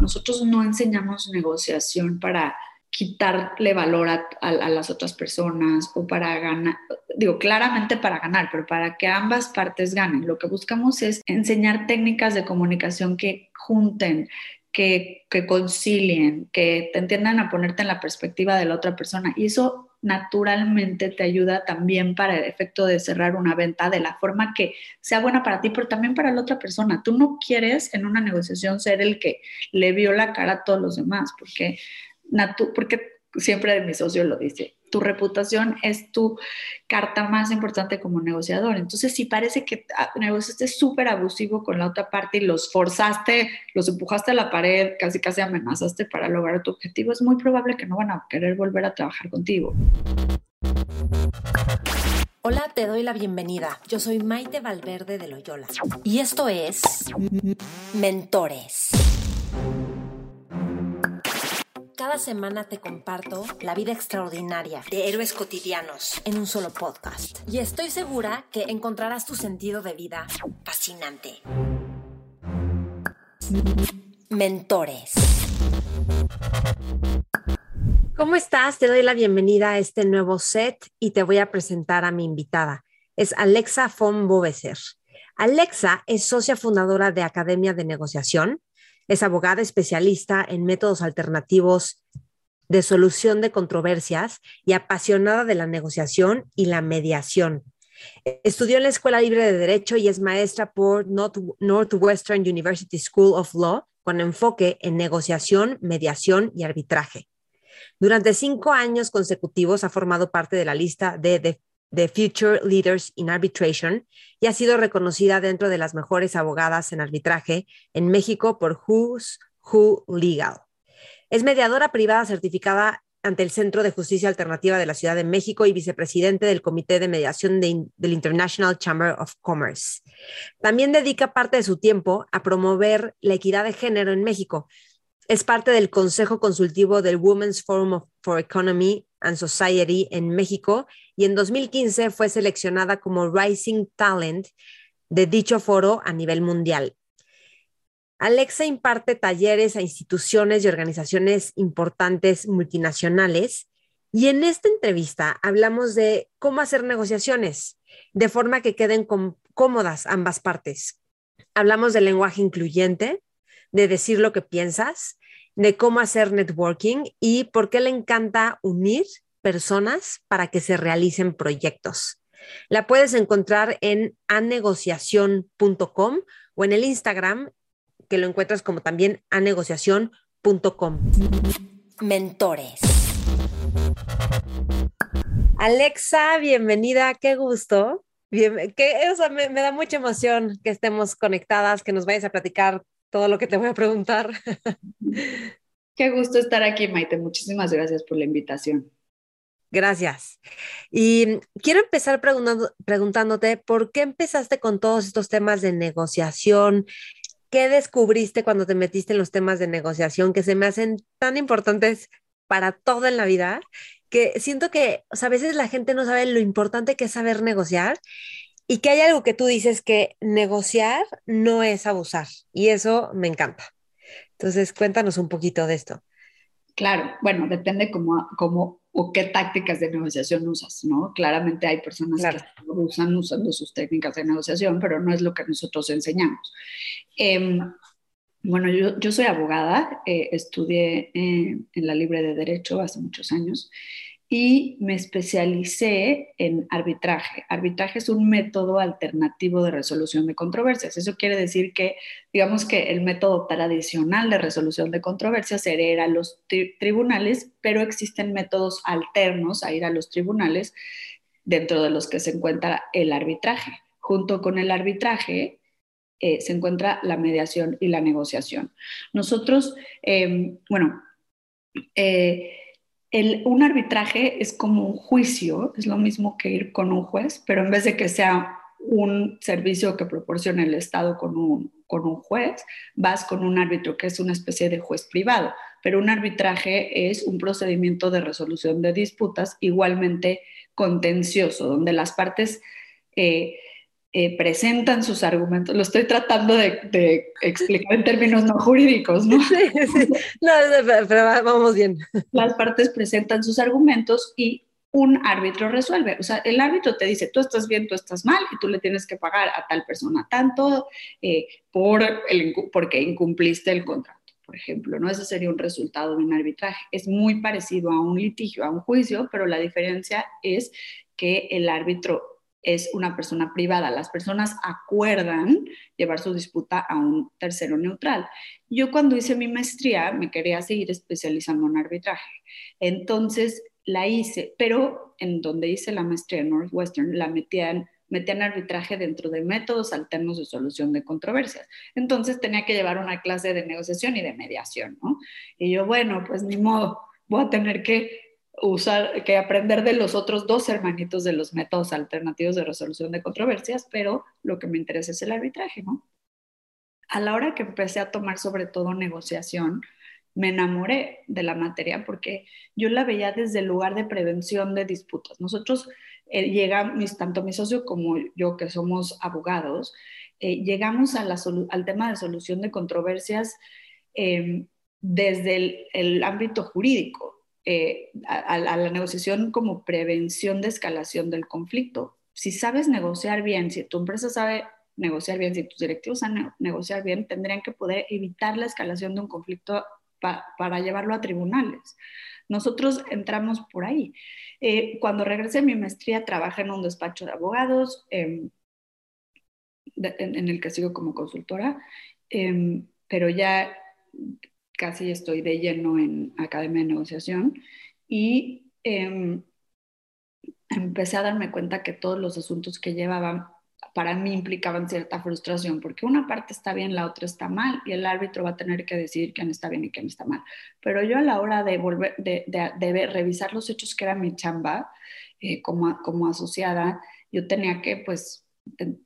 Nosotros no enseñamos negociación para quitarle valor a, las otras personas o para ganar, digo, claramente para ganar, pero para que ambas partes ganen. Lo que buscamos es enseñar técnicas de comunicación que junten, que, que concilien, que te entiendan a ponerte en la perspectiva de la otra persona. Y eso naturalmente te ayuda también para el efecto de cerrar una venta de la forma que sea buena para ti, pero también para la otra persona. Tú no quieres en una negociación ser el que le vio la cara a todos los demás, porque, porque siempre mi socio lo dice, tu reputación es tu carta más importante como negociador. Entonces, si parece que ah, negociaste súper abusivo con la otra parte y los forzaste, los empujaste a la pared, casi casi amenazaste para lograr tu objetivo, es muy probable que no van a querer volver a trabajar contigo. Hola, te doy la bienvenida. Yo soy Maite Valverde de Loyola y esto es Mentores. Cada semana te comparto la vida extraordinaria de héroes cotidianos en un solo podcast. Y estoy segura que encontrarás tu sentido de vida fascinante. Mentores. ¿Cómo estás? Te doy la bienvenida a este nuevo set y te voy a presentar a mi invitada. Es Alexa von Boveser. Alexa es socia fundadora de Academia de Negociación, es abogada especialista en métodos alternativos de solución de controversias y apasionada de la negociación y la mediación. Estudió en la Escuela Libre de Derecho y es maestra por Northwestern University School of Law con enfoque en negociación, mediación y arbitraje. Durante cinco años consecutivos ha formado parte de la lista de, de de Future Leaders in Arbitration y ha sido reconocida dentro de las mejores abogadas en arbitraje en México por Who's Who Legal. Es mediadora privada certificada ante el Centro de Justicia Alternativa de la Ciudad de México y vicepresidente del Comité de Mediación del International Chamber of Commerce. También dedica parte de su tiempo a promover la equidad de género en México. Es parte del Consejo Consultivo del Women's Forum for Economy and Society en México y en 2015 fue seleccionada como Rising Talent de dicho foro a nivel mundial. Alexa imparte talleres a instituciones y organizaciones importantes multinacionales y en esta entrevista hablamos de cómo hacer negociaciones de forma que queden cómodas ambas partes. Hablamos del lenguaje incluyente, de decir lo que piensas, de cómo hacer networking y por qué le encanta unir personas para que se realicen proyectos. La puedes encontrar en anegociación.com o en el Instagram, que lo encuentras como también anegociación.com. Mentores. Alexa, bienvenida, qué gusto. Bien, que, me, me da mucha emoción que estemos conectadas, que nos vayas a platicar todo lo que te voy a preguntar. Qué gusto estar aquí, Maite. Muchísimas gracias por la invitación. Gracias. Y quiero empezar preguntando, preguntándote, ¿por qué empezaste con todos estos temas de negociación? ¿Qué descubriste cuando te metiste en los temas de negociación que se me hacen tan importantes para todo en la vida? Que siento que a veces la gente no sabe lo importante que es saber negociar y que hay algo que tú dices que negociar no es abusar y eso me encanta. Entonces, cuéntanos un poquito de esto. Claro, bueno, depende cómo, cómo o qué tácticas de negociación usas, ¿no? Claramente hay personas que usan usando sus técnicas de negociación, pero no es lo que nosotros enseñamos. Em, bueno, yo, yo, soy abogada, eh, estudié en la Libre de Derecho hace muchos años y me especialicé en arbitraje. Arbitraje es un método alternativo de resolución de controversias. Eso quiere decir que, digamos que el método tradicional de resolución de controversias era los tribunales, pero existen métodos alternos a ir a los tribunales, dentro de los que se encuentra el arbitraje. Junto con el arbitraje eh, se encuentra la mediación y la negociación. Nosotros, em, bueno, eh, un arbitraje es como un juicio, es lo mismo que ir con un juez, pero en vez de que sea un servicio que proporciona el Estado con un, con un juez, vas con un árbitro que es una especie de juez privado. Pero un arbitraje es un procedimiento de resolución de disputas igualmente contencioso, donde las partes eh, eh, presentan sus argumentos. Lo estoy tratando de, explicar en términos no jurídicos, ¿no? Sí, sí. No, pero vamos bien. Las partes presentan sus argumentos y un árbitro resuelve. O sea, el árbitro te dice, tú estás bien, tú estás mal, y tú le tienes que pagar a tal persona tanto eh, por el, porque incumpliste el contrato, por ejemplo. ¿no? Ese sería un resultado de un arbitraje. Es muy parecido a un litigio, a un juicio, pero la diferencia es que el árbitro es una persona privada. Las personas acuerdan llevar su disputa a un tercero neutral. Yo cuando hice mi maestría me quería seguir especializando en arbitraje. Entonces la hice, pero en donde hice la maestría en Northwestern la metían metían arbitraje dentro de métodos alternos de solución de controversias. Entonces tenía que llevar una clase de negociación y de mediación, ¿no? Y yo, bueno, pues ni modo, voy a tener que usar, que aprender de los otros dos hermanitos de los métodos alternativos de resolución de controversias, pero lo que me interesa es el arbitraje, ¿no? A la hora que empecé a tomar sobre todo negociación, me enamoré de la materia porque yo la veía desde el lugar de prevención de disputas. Nosotros eh, llegamos, tanto mi socio como yo que somos abogados, eh, llegamos al tema de solución de controversias em, desde el ámbito jurídico eh, a, la negociación como prevención de escalación del conflicto. Si sabes negociar bien, si tu empresa sabe negociar bien, si tus directivos saben negociar bien, tendrían que poder evitar la escalación de un conflicto para llevarlo a tribunales. Nosotros entramos por ahí. Eh, cuando regresé a mi maestría, trabajé en un despacho de abogados, em, en, el que sigo como consultora, em, pero ya casi estoy de lleno en Academia de Negociación y em, empecé a darme cuenta que todos los asuntos que llevaban para mí implicaban cierta frustración, porque una parte está bien, la otra está mal, y el árbitro va a tener que decidir quién está bien y quién está mal. Pero yo a la hora de volver, de, revisar los hechos que era mi chamba eh, como, como asociada, yo tenía que, pues,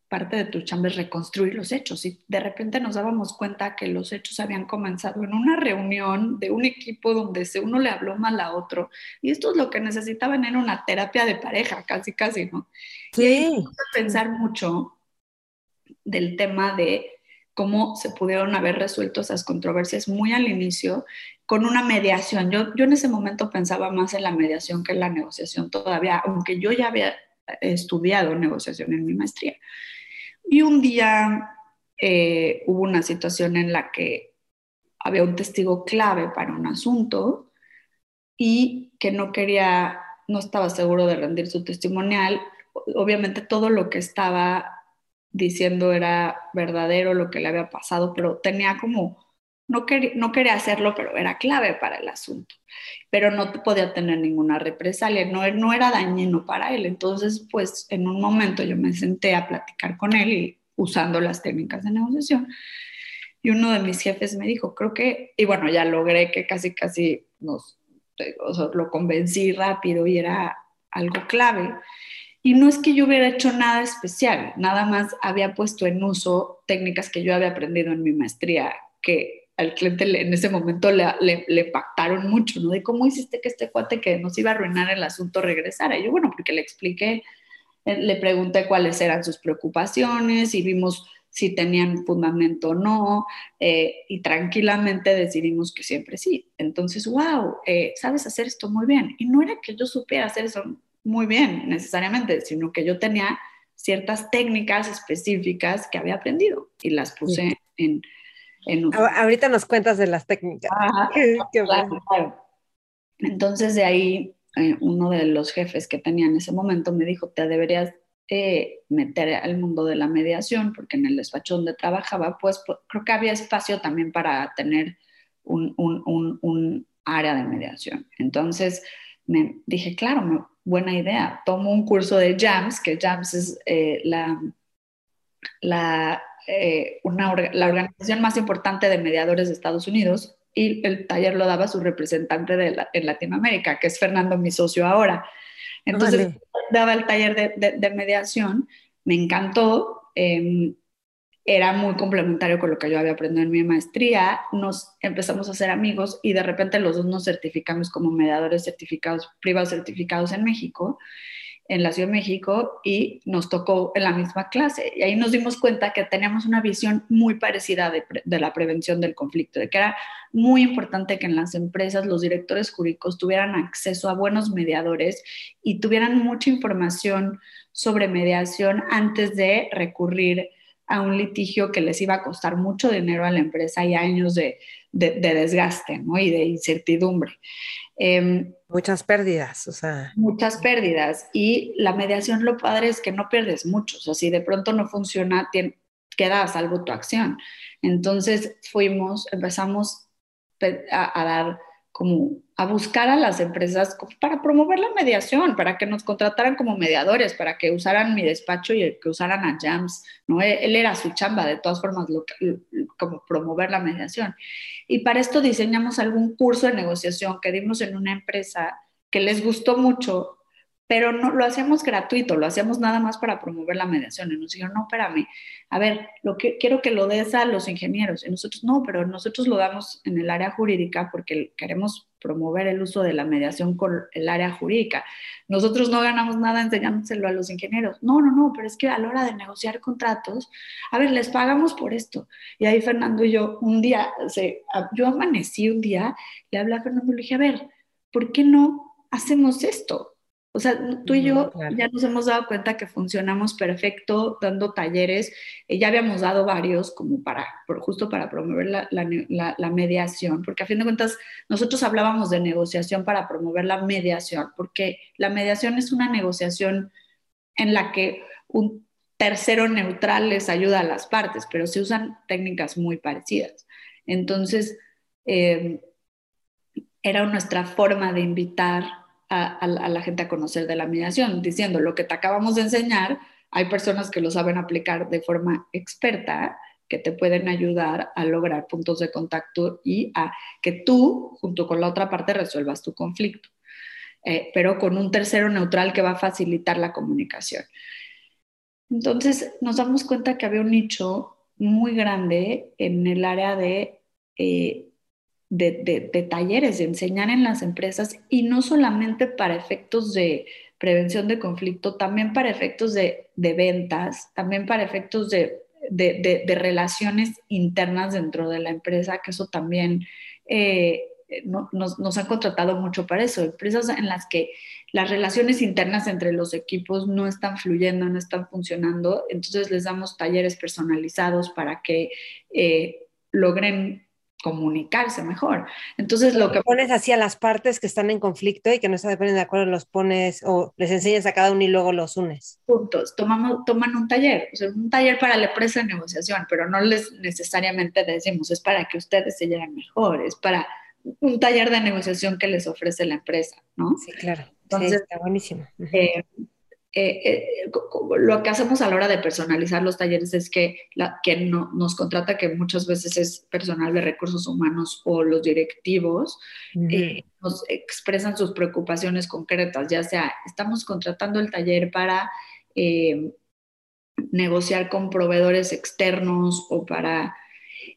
parte de tu chamba es reconstruir los hechos y de repente nos dábamos cuenta que los hechos habían comenzado en una reunión de un equipo donde uno le habló mal a otro y esto es lo que necesitaban era una terapia de pareja, casi casi, ¿no? Sí. Y pensar mucho del tema de cómo se pudieron haber resuelto esas controversias muy al inicio con una mediación. Yo, yo en ese momento pensaba más en la mediación que en la negociación todavía, aunque yo ya había estudiado negociación en mi maestría. Y un día eh, hubo una situación en la que había un testigo clave para un asunto y que no quería, no estaba seguro de rendir su testimonial. Obviamente todo lo que estaba diciendo era verdadero, lo que le había pasado, pero tenía como no, no quería hacerlo, pero era clave para el asunto. Pero no podía tener ninguna represalia, no, no era dañino para él. Entonces, pues en un momento yo me senté a platicar con él y usando las técnicas de negociación. Y uno de mis jefes me dijo, creo que, y bueno, ya logré que casi, casi nos, lo convencí rápido y era algo clave. Y no es que yo hubiera hecho nada especial, nada más había puesto en uso técnicas que yo había aprendido en mi maestría, que al cliente en ese momento le, le, pactaron mucho, ¿no? De cómo hiciste que este cuate que nos iba a arruinar el asunto regresara. Y yo, bueno, porque le expliqué, eh, le pregunté cuáles eran sus preocupaciones y vimos si tenían fundamento o no, eh, y tranquilamente decidimos que siempre sí. Entonces, wow, eh, sabes hacer esto muy bien. Y no era que yo supiera hacer eso muy bien necesariamente, sino que yo tenía ciertas técnicas específicas que había aprendido y las puse en Ahorita nos cuentas de las técnicas. Entonces de ahí eh, uno de los jefes que tenía en ese momento me dijo, te deberías eh, meter al mundo de la mediación, porque en el despacho donde trabajaba, pues, creo que había espacio también para tener un, un, un, área de mediación. Entonces me dije, claro, buena idea, tomo un curso de JAMS, que JAMS es eh, la, la eh, una, la organización más importante de mediadores de Estados Unidos y el taller lo daba su representante de en Latinoamérica, que es Fernando, mi socio ahora. Entonces, daba el taller de, de, mediación, me encantó, em, era muy complementario con lo que yo había aprendido en mi maestría, nos empezamos a ser amigos y de repente los dos nos certificamos como mediadores certificados, privados certificados en México. En la Ciudad de México y nos tocó en la misma clase. Y ahí nos dimos cuenta que teníamos una visión muy parecida de, de, la prevención del conflicto, de que era muy importante que en las empresas los directores jurídicos tuvieran acceso a buenos mediadores y tuvieran mucha información sobre mediación antes de recurrir a un litigio que les iba a costar mucho dinero a la empresa y años de, de, desgaste ¿no? y de incertidumbre. Eh, muchas pérdidas, o sea. Muchas pérdidas. Y la mediación, lo padre es que no pierdes mucho. O sea, si de pronto no funciona, queda a salvo tu acción. Entonces fuimos, empezamos a, a dar como a buscar a las empresas para promover la mediación, para que nos contrataran como mediadores, para que usaran mi despacho y que usaran a Jams, ¿no? Él, era su chamba, de todas formas, lo, como promover la mediación. Y para esto diseñamos algún curso de negociación que dimos en una empresa que les gustó mucho pero no lo hacemos gratuito, lo hacemos nada más para promover la mediación. Y nos dijeron, no, espérame, a ver, lo que, quiero que lo des a los ingenieros. Y nosotros, no, pero nosotros lo damos en el área jurídica porque queremos promover el uso de la mediación con el área jurídica. Nosotros no ganamos nada enseñándoselo a los ingenieros. No, no, no, pero es que a la hora de negociar contratos, a ver, les pagamos por esto. Y ahí Fernando y yo, un día, yo amanecí un día, le hablé a Fernando y le dije, a ver, ¿por qué no hacemos esto? O sea, tú y yo ya nos hemos dado cuenta que funcionamos perfecto dando talleres. Eh, ya habíamos dado varios como para, justo para promover la, la, mediación, porque a fin de cuentas nosotros hablábamos de negociación para promover la mediación, porque la mediación es una negociación en la que un tercero neutral les ayuda a las partes, pero se usan técnicas muy parecidas. Entonces, eh, era nuestra forma de invitar a, la gente a conocer de la mediación, diciendo lo que te acabamos de enseñar, hay personas que lo saben aplicar de forma experta, que te pueden ayudar a lograr puntos de contacto y a que tú, junto con la otra parte, resuelvas tu conflicto, eh, pero con un tercero neutral que va a facilitar la comunicación. Entonces nos damos cuenta que había un nicho muy grande en el área de eh, de, talleres, de enseñar en las empresas y no solamente para efectos de prevención de conflicto, también para efectos de, ventas, también para efectos de, relaciones internas dentro de la empresa, que eso también eh, nos, nos, han contratado mucho para eso. Empresas en las que las relaciones internas entre los equipos no están fluyendo, no están funcionando, entonces les damos talleres personalizados para que eh, logren comunicarse mejor. Entonces, lo que pones así a las partes que están en conflicto y que no se ponen de acuerdo, los pones o les enseñas a cada uno y luego los unes. Puntos. Tomamos, toman un taller, o sea, un taller para la empresa de negociación, pero no les necesariamente decimos, es para que ustedes se lleven mejor, es para un taller de negociación que les ofrece la empresa, ¿no? Sí, claro. Entonces, está buenísimo. Eh, eh, lo que hacemos a la hora de personalizar los talleres es que quien no, nos contrata, que muchas veces es personal de recursos humanos o los directivos, eh, nos expresan sus preocupaciones concretas, ya sea estamos contratando el taller para negociar con proveedores externos o para...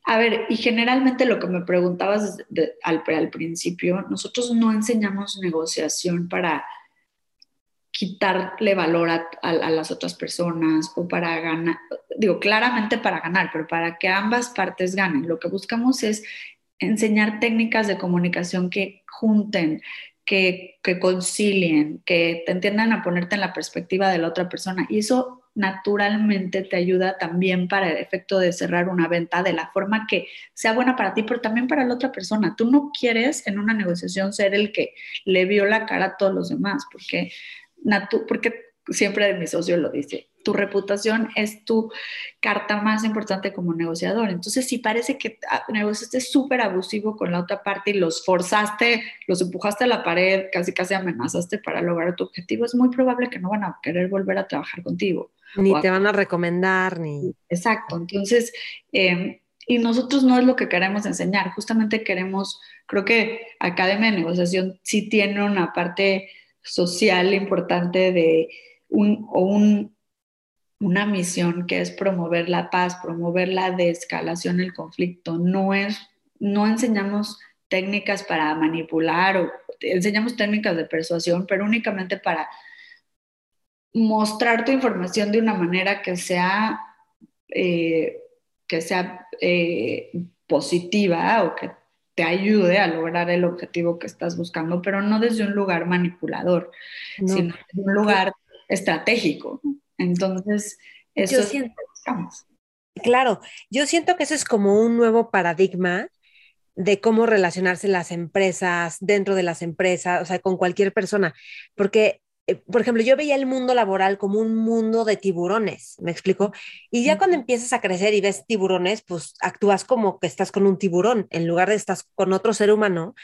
A ver, y generalmente lo que me preguntabas al, al principio, nosotros no enseñamos negociación para quitarle valor a, las otras personas o para ganar, digo, claramente para ganar, pero para que ambas partes ganen. Lo que buscamos es enseñar técnicas de comunicación que junten, que, que concilien, que te entiendan a ponerte en la perspectiva de la otra persona. Y eso naturalmente te ayuda también para el efecto de cerrar una venta de la forma que sea buena para ti, pero también para la otra persona. Tú no quieres en una negociación ser el que le vio la cara a todos los demás, porque porque siempre mi socio lo dice, tu reputación es tu carta más importante como negociador. Entonces, si parece que ah, negociaste súper abusivo con la otra parte y los forzaste, los empujaste a la pared, casi casi amenazaste para lograr tu objetivo, es muy probable que no van a querer volver a trabajar contigo. Ni te van a recomendar, ni... Exacto. Entonces, em, y nosotros no es lo que queremos enseñar, justamente queremos, creo que Academia de Negociación sí tiene una parte social importante de un, o un, una misión que es promover la paz, promover la desescalación del conflicto. No, es, no enseñamos técnicas para manipular o enseñamos técnicas de persuasión, pero únicamente para mostrar tu información de una manera que sea, eh, que sea eh, positiva o que te ayude a lograr el objetivo que estás buscando, pero no desde un lugar manipulador, sino desde un lugar estratégico. Entonces, eso es lo que buscamos. Claro, yo siento que eso es como un nuevo paradigma de cómo relacionarse las empresas, dentro de las empresas, o sea, con cualquier persona, porque por ejemplo, yo veía el mundo laboral como un mundo de tiburones, ¿me explico? Y ya cuando empiezas a crecer y ves tiburones, pues actúas como que estás con un tiburón en lugar de estás con otro ser humano.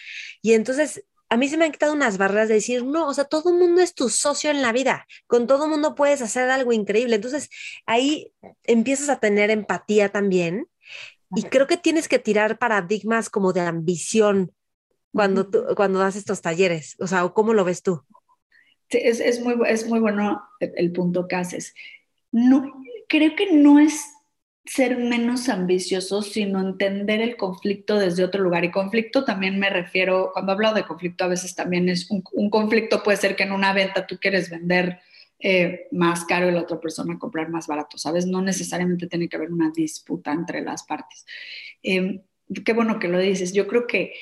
Y entonces a mí se me han quitado unas barreras de decir, no, o sea, todo el mundo es tu socio en la vida, con todo el mundo puedes hacer algo increíble. Entonces ahí empiezas a tener empatía también. Y creo que tienes que tirar paradigmas como de ambición cuando, cuando das estos talleres. O sea, ¿cómo lo ves tú? Es, muy, es muy bueno el, punto que haces. No, creo que no es ser menos ambicioso, sino entender el conflicto desde otro lugar. Y conflicto también me refiero, cuando hablo de conflicto, a veces también es un, conflicto, puede ser que en una venta tú quieres vender eh, más caro y la otra persona comprar más barato, ¿sabes? No necesariamente tiene que haber una disputa entre las partes. Em, qué bueno que lo dices. Yo creo que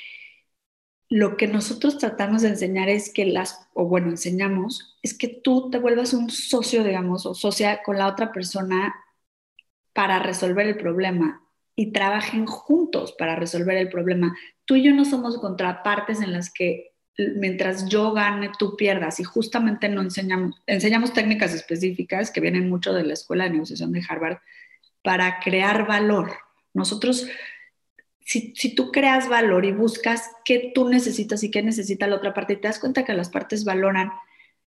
lo que nosotros tratamos de enseñar es que las, o bueno, enseñamos, es que tú te vuelvas un socio, digamos, o socia con la otra persona para resolver el problema y trabajen juntos para resolver el problema. Tú y yo no somos contrapartes en las que mientras yo gane, tú pierdas. Y justamente no enseñamos, enseñamos técnicas específicas que vienen mucho de la Escuela de Negociación de Harvard para crear valor. Nosotros si, tú creas valor y buscas qué tú necesitas y qué necesita la otra parte y te das cuenta que las partes valoran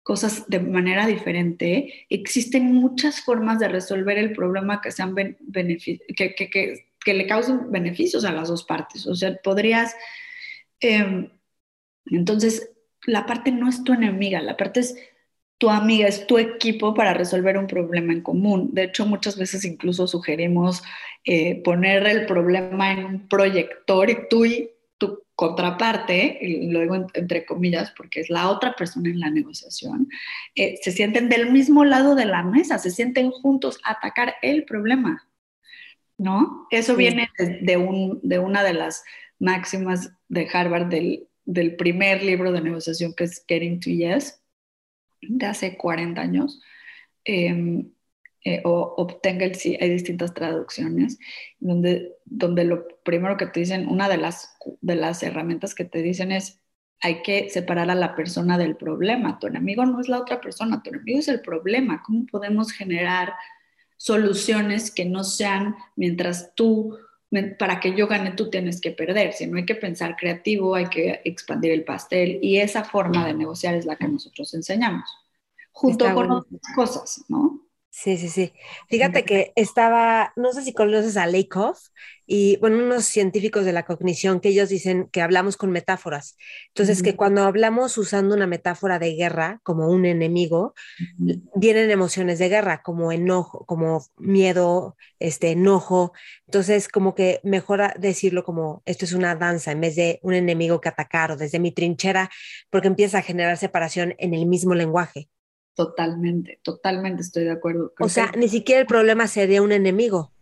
cosas de manera diferente, existen muchas formas de resolver el problema que, sean que, le causen beneficios a las dos partes. O sea, podrías... Em, entonces, la parte no es tu enemiga, la parte es tu amiga, es tu equipo para resolver un problema en común. De hecho, muchas veces incluso sugerimos eh, poner el problema en un proyector y tú y tu contraparte, y lo digo entre comillas porque es la otra persona en la negociación, eh, se sienten del mismo lado de la mesa, se sienten juntos a atacar el problema. ¿No? Eso viene de, un, de una de las máximas de Harvard del, del primer libro de negociación que es Getting to Yes, de hace 40 años, em, eh, o obtenga el sí, hay distintas traducciones, donde, donde lo primero que te dicen, una de las, de las herramientas que te dicen es, hay que separar a la persona del problema. Tu enemigo no es la otra persona, tu enemigo es el problema. ¿Cómo podemos generar soluciones que no sean mientras tú para que yo gane tú tienes que perder, si no hay que pensar creativo, hay que expandir el pastel. Y esa forma de negociar es la que nosotros enseñamos, junto con otras cosas, ¿no? Sí, sí, sí. Fíjate que estaba, no sé si conoces a Lakoff y, bueno, unos científicos de la cognición que ellos dicen que hablamos con metáforas. Entonces, que cuando hablamos usando una metáfora de guerra como un enemigo, vienen emociones de guerra como enojo, como miedo, este enojo. Entonces, como que mejora decirlo como esto es una danza en vez de un enemigo que atacar o desde mi trinchera, porque empieza a generar separación en el mismo lenguaje. Totalmente, totalmente estoy de acuerdo. o sea, ni siquiera el problema sería un enemigo,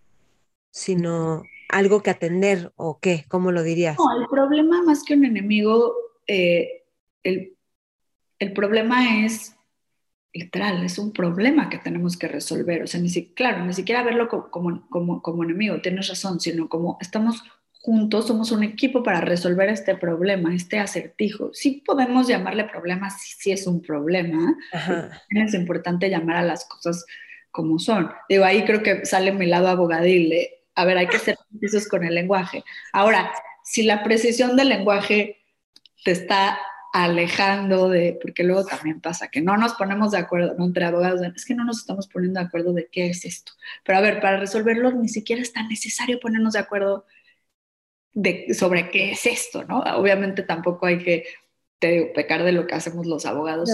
sino algo que atender o qué, ¿cómo lo dirías? No, el problema más que un enemigo, eh, el, problema es literal, es un problema que tenemos que resolver. O sea, ni si, claro, ni siquiera verlo como, como, como enemigo, tienes razón, sino como estamos juntos somos un equipo para resolver este problema, este acertijo. Sí podemos llamarle problema si sí, es un problema. Es importante llamar a las cosas como son. Digo, ahí creo que sale mi lado abogadil. a ver, hay que ser precisos con el lenguaje. Ahora, si la precisión del lenguaje te está alejando de, porque luego también pasa que no nos ponemos de acuerdo, ¿no? Entre abogados, es que no nos estamos poniendo de acuerdo de qué es esto. Pero a ver, para resolverlo ni siquiera es tan necesario ponernos de acuerdo sobre qué es esto, ¿no? Obviamente tampoco hay que pecar de lo que hacemos los abogados,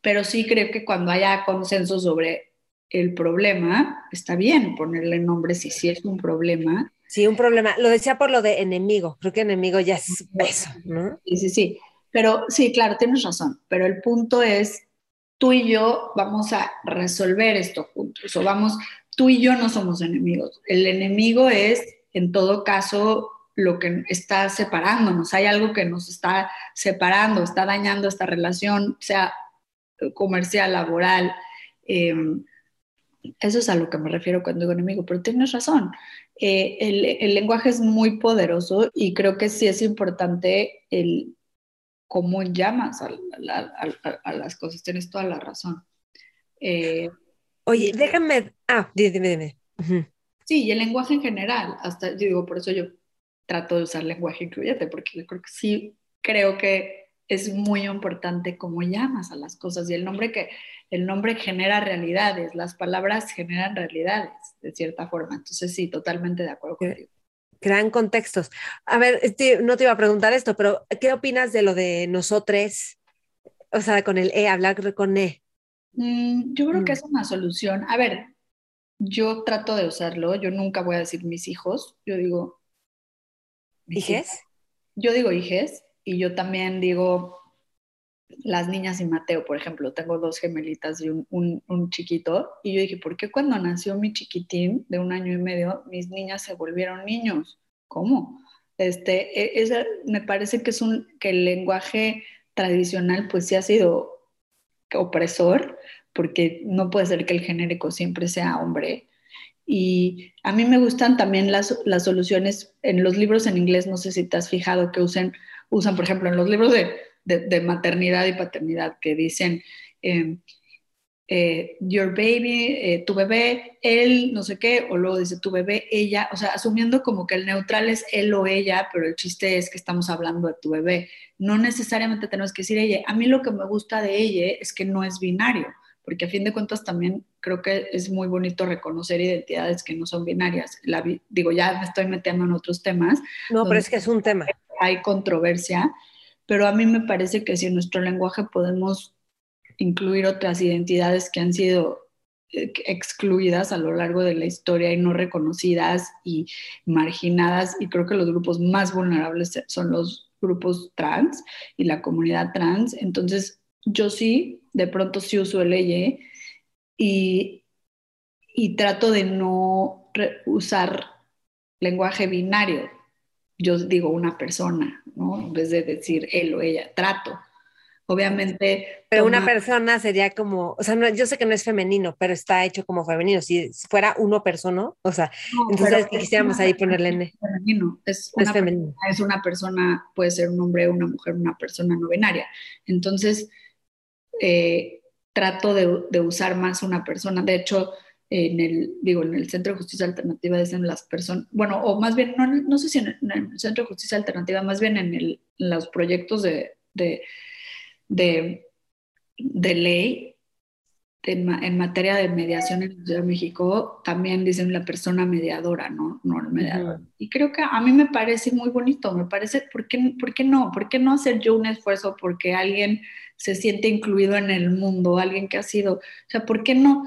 pero sí creo que cuando haya consenso sobre el problema, está bien ponerle nombre si sí es un problema. Sí, un problema. Lo decía por lo de enemigo. Creo que enemigo ya es eso, ¿no? Sí, sí, sí. Pero sí, claro, tienes razón. Pero el punto es tú y yo vamos a resolver esto juntos, o vamos, tú y yo no somos enemigos. El enemigo es, en todo caso, lo que está separándonos. Hay algo que nos está separando, está dañando esta relación, sea comercial, laboral. Em, eso es a lo que me refiero cuando digo enemigo, pero tienes razón. Eh, el, lenguaje es muy poderoso y creo que sí es importante el cómo llamas a, las cosas. Tienes toda la razón. Eh, Oye, déjame. Ah, dime, dime. Sí, y el lenguaje en general. Hasta, yo digo, por eso yo trato de usar lenguaje incluyente, porque creo que sí creo que es muy importante cómo llamas a las cosas y el nombre que el nombre genera realidades, las palabras generan realidades de cierta forma. Entonces sí, totalmente de acuerdo contigo. Crean contextos. A ver, este, no te iba a preguntar esto, pero ¿qué opinas de lo de nosotros? O sea, con el E, hablar con E. Mm, yo creo que mm. es una solución. A ver, yo trato de usarlo, yo nunca voy a decir mis hijos, yo digo... ¿Hijes? Yo digo hijes y yo también digo las niñas y Mateo, por ejemplo, tengo dos gemelitas y un, chiquito, y yo dije, ¿por qué cuando nació mi chiquitín de un año y medio, mis niñas se volvieron niños? ¿Cómo? Este, e, me parece que es un, que el lenguaje tradicional pues sí ha sido opresor, porque no puede ser que el genérico siempre sea hombre. Y a mí me gustan también las, las soluciones en los libros en inglés, no sé si te has fijado que usen, usan, por ejemplo, en los libros de de, maternidad y paternidad que dicen, em, eh, your baby, eh, tu bebé, él, no sé qué, o luego dice tu bebé, ella, o sea, asumiendo como que el neutral es él o ella, pero el chiste es que estamos hablando de tu bebé. No necesariamente tenemos que decir ella. A mí lo que me gusta de ella es que no es binario, porque a fin de cuentas también creo que es muy bonito reconocer identidades que no son binarias. La, digo, ya me estoy metiendo en otros temas. No, pero es que es un tema. Hay controversia pero a mí me parece que si en nuestro lenguaje podemos incluir otras identidades que han sido eh, excluidas a lo largo de la historia y no reconocidas y marginadas, y creo que los grupos más vulnerables son los grupos trans y la comunidad trans. Entonces, yo sí, de pronto sí uso el ley y, y trato de no usar lenguaje binario, yo digo una persona, ¿no? En vez de decir él o ella, trato. Obviamente. Pero una persona sería como, o sea, yo sé que no es femenino, pero está hecho como femenino. Si fuera uno persona, o sea, entonces quisiéramos ahí ponerle N. Femenino. Es, una femenino. Persona, es una persona, puede ser un hombre, una mujer, una persona no binaria. Entonces, eh, trato de, usar más una persona. De hecho, en el, digo, en el Centro de Justicia Alternativa dicen las personas, bueno, o más bien, no, no sé si en, el Centro de Justicia Alternativa, más bien en, el, los proyectos de, de, de, ley en, materia de mediación en la Ciudad de México, también dicen la persona mediadora, ¿no? no el mediador. Y creo que a mí me parece muy bonito, me parece, ¿por qué, ¿por qué no? ¿Por qué no hacer yo un esfuerzo porque alguien se siente incluido en el mundo, alguien que ha sido, o sea, ¿por qué no?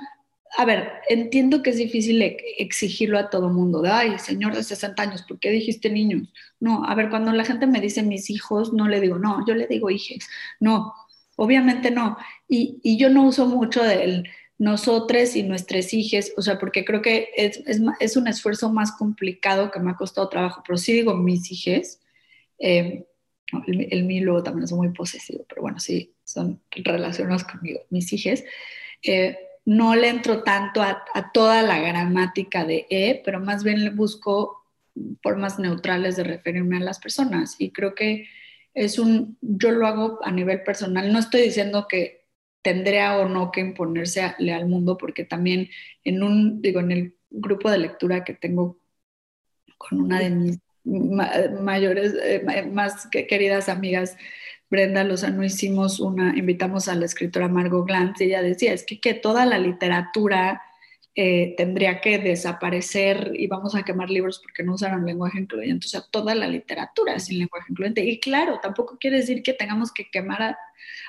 a ver, entiendo que es difícil exigirlo a todo mundo, de, ay, señor de 60 años, ¿por qué dijiste niños? No, a ver, cuando la gente me dice mis hijos, no le digo, no, yo le digo hijes, no, obviamente no. Y, yo no uso mucho del nosotros y nuestros hijos, o sea, porque creo que es, es, un esfuerzo más complicado que me ha costado trabajo, pero sí digo mis hijos. Eh, el, el mío luego también es muy posesivo, pero bueno, sí, son relacionados conmigo, mis hijos. Eh, no le entro tanto a, toda la gramática de E, pero más bien busco formas neutrales de referirme a las personas. Y creo que es un, yo lo hago a nivel personal. No estoy diciendo que tendría o no que imponerse al mundo, porque también en un, digo, en el grupo de lectura que tengo con una de mis mayores, eh, más queridas amigas, Brenda Lozano hicimos una, invitamos a la escritora Margot Glantz y ella decía, es que, que toda la literatura eh, tendría que desaparecer y vamos a quemar libros porque no usaron lenguaje incluyente, o sea, toda la literatura sin lenguaje incluyente. Y claro, tampoco quiere decir que tengamos que quemar, a,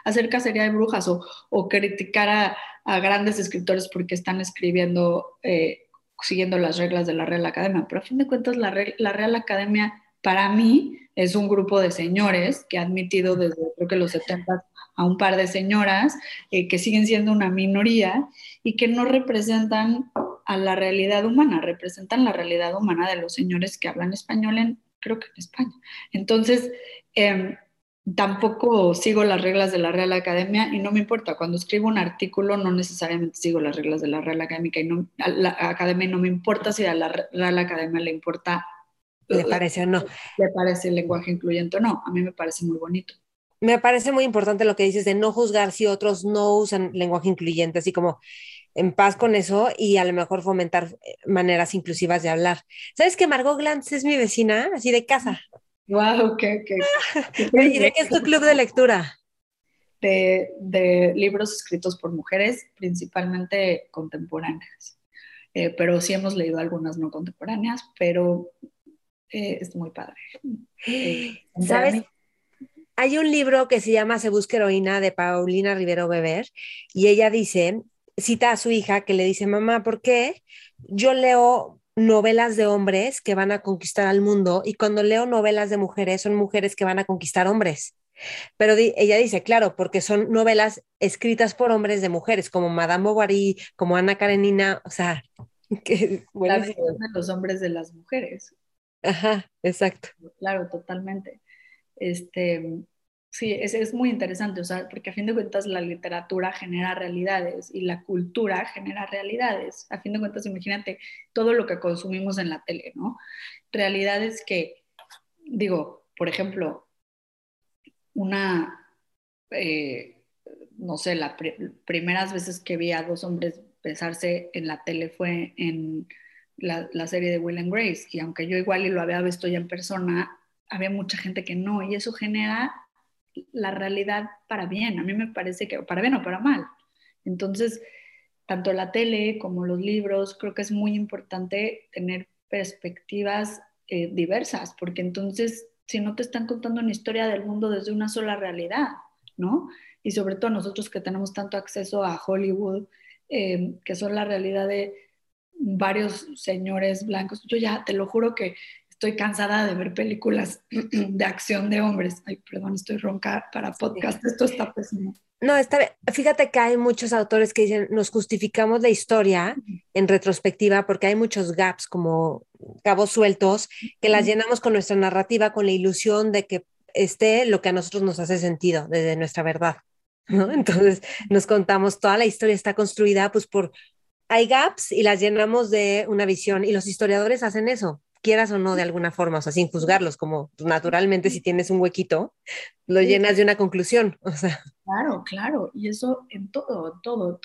hacer cacería de brujas o, o criticar a, a, grandes escritores porque están escribiendo eh, siguiendo las reglas de la Real Academia, pero a fin de cuentas la, la Real Academia para mí es un grupo de señores que ha admitido desde creo que los 70 a un par de señoras eh, que siguen siendo una minoría y que no representan a la realidad humana, representan la realidad humana de los señores que hablan español en, creo que en España. Entonces, em, tampoco sigo las reglas de la Real Academia y no me importa. Cuando escribo un artículo no necesariamente sigo las reglas de la Real Académica y no, la Academia no me importa si a la Real Academia le importa. ¿Le parece o no? Le parece el lenguaje incluyente o no. A mí me parece muy bonito. Me parece muy importante lo que dices de no juzgar si otros no usan lenguaje incluyente, así como en paz con eso y a lo mejor fomentar eh, maneras inclusivas de hablar. ¿Sabes que Margot Glantz es mi vecina, así de casa? Wow, qué, qué. ¿Y de qué es tu club de lectura? De, libros escritos por mujeres, principalmente contemporáneas. Eh, pero sí hemos leído algunas no contemporáneas, pero eh, es muy padre. ¿Sabes? Hay un libro que se llama Se busca heroína de Paulina Rivero Beber y ella dice cita a su hija que le dice, mamá, ¿por qué yo leo novelas de hombres que van a conquistar al mundo y cuando leo novelas de mujeres son mujeres que van a conquistar hombres? Pero ella dice, claro, porque son novelas escritas por hombres de mujeres, como Madame Bovary, como Ana Karenina, o sea, que la de los hombres de las mujeres. Ajá, exacto. Claro, totalmente. Este, Sí, es, es, muy interesante, o sea, porque a fin de cuentas la literatura genera realidades y la cultura genera realidades. A fin de cuentas, imagínate todo lo que consumimos en la tele, ¿no? Realidades que, digo, por ejemplo, una, eh, no sé, las primeras veces que vi a dos hombres besarse en la tele fue en la, la serie de Will and Grace, y aunque yo igual y lo había visto ya en persona, había mucha gente que no, y eso genera la realidad para bien. A mí me parece que para bien o para mal. Entonces, tanto la tele como los libros, creo que es muy importante tener perspectivas eh, diversas, porque entonces, si no te están contando una historia del mundo desde una sola realidad, ¿no? Y sobre todo nosotros que tenemos tanto acceso a Hollywood, eh, que son la realidad de varios señores blancos. Yo ya te lo juro que estoy cansada de ver películas de acción de hombres. Ay, perdón, estoy ronca para podcast, esto está pésimo. No, está bien. Fíjate que hay muchos autores que dicen, nos justificamos la historia en retrospectiva porque hay muchos gaps, como cabos sueltos, que las llenamos con nuestra narrativa, con la ilusión de que esté lo que a nosotros nos hace sentido desde nuestra verdad. ¿no? Entonces nos contamos, toda la historia está construida pues por, hay gaps y las llenamos de una visión y los historiadores hacen eso quieras o no de alguna forma, o sea, sin juzgarlos, como naturalmente si tienes un huequito, lo llenas de una conclusión, o sea. Claro, claro, y eso en todo, todo,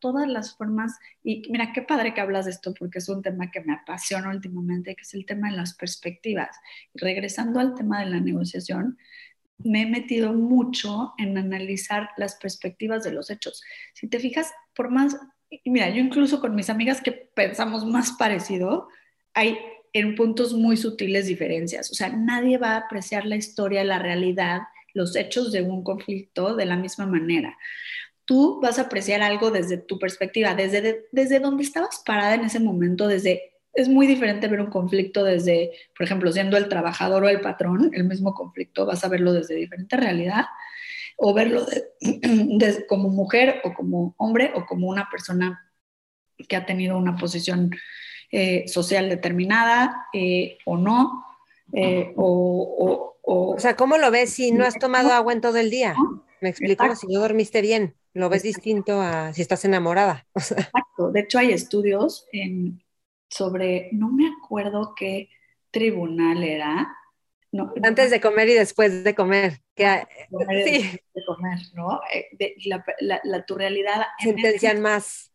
todas las formas, y mira, qué padre que hablas de esto, porque es un tema que me apasiona últimamente, que es el tema de las perspectivas. regresando al tema de la negociación, me he metido mucho en analizar las perspectivas de los hechos. Si te fijas, por más, mira, yo incluso con mis amigas que pensamos más parecido, hay en puntos muy sutiles diferencias. O sea, nadie va a apreciar la historia, la realidad, los hechos de un conflicto de la misma manera. Tú vas a apreciar algo desde tu perspectiva, desde, desde donde estabas parada en ese momento, desde... Es muy diferente ver un conflicto desde, por ejemplo, siendo el trabajador o el patrón, el mismo conflicto, vas a verlo desde diferente realidad o verlo como mujer o como hombre o como una persona que ha tenido una posición eh, social determinada eh, o no. Eh, o, o, sea, ¿cómo lo ves si no has tomado agua en todo el día? Me explico, si no dormiste bien, lo ves distinto a si estás enamorada. Exacto, de hecho hay estudios en, sobre, no me acuerdo qué tribunal era. Antes de comer y después de comer. Que, sí. de comer, ¿no? la, tu realidad. Sentencian más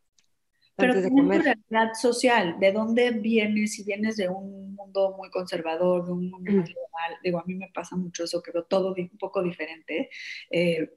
pero de comer. realidad social, ¿de dónde vienes? Si vienes de un mundo muy conservador, de un mundo muy liberal, digo, a mí me pasa mucho eso, que veo todo un poco diferente. Eh,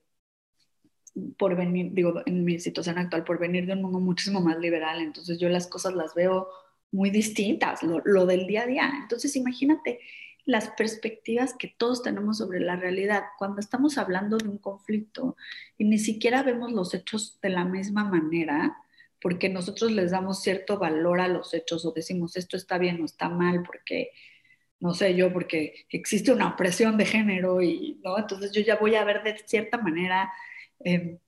por venir, digo, en mi situación actual, por venir de un mundo muchísimo más liberal, entonces yo las cosas las veo muy distintas, lo, lo del día a día. Entonces imagínate las perspectivas que todos tenemos sobre la realidad cuando estamos hablando de un conflicto y ni siquiera vemos los hechos de la misma manera porque nosotros les damos cierto valor a los hechos o decimos esto está bien o está mal porque, no sé yo, porque existe una opresión de género y, ¿no? Entonces yo ya voy a ver de cierta manera em,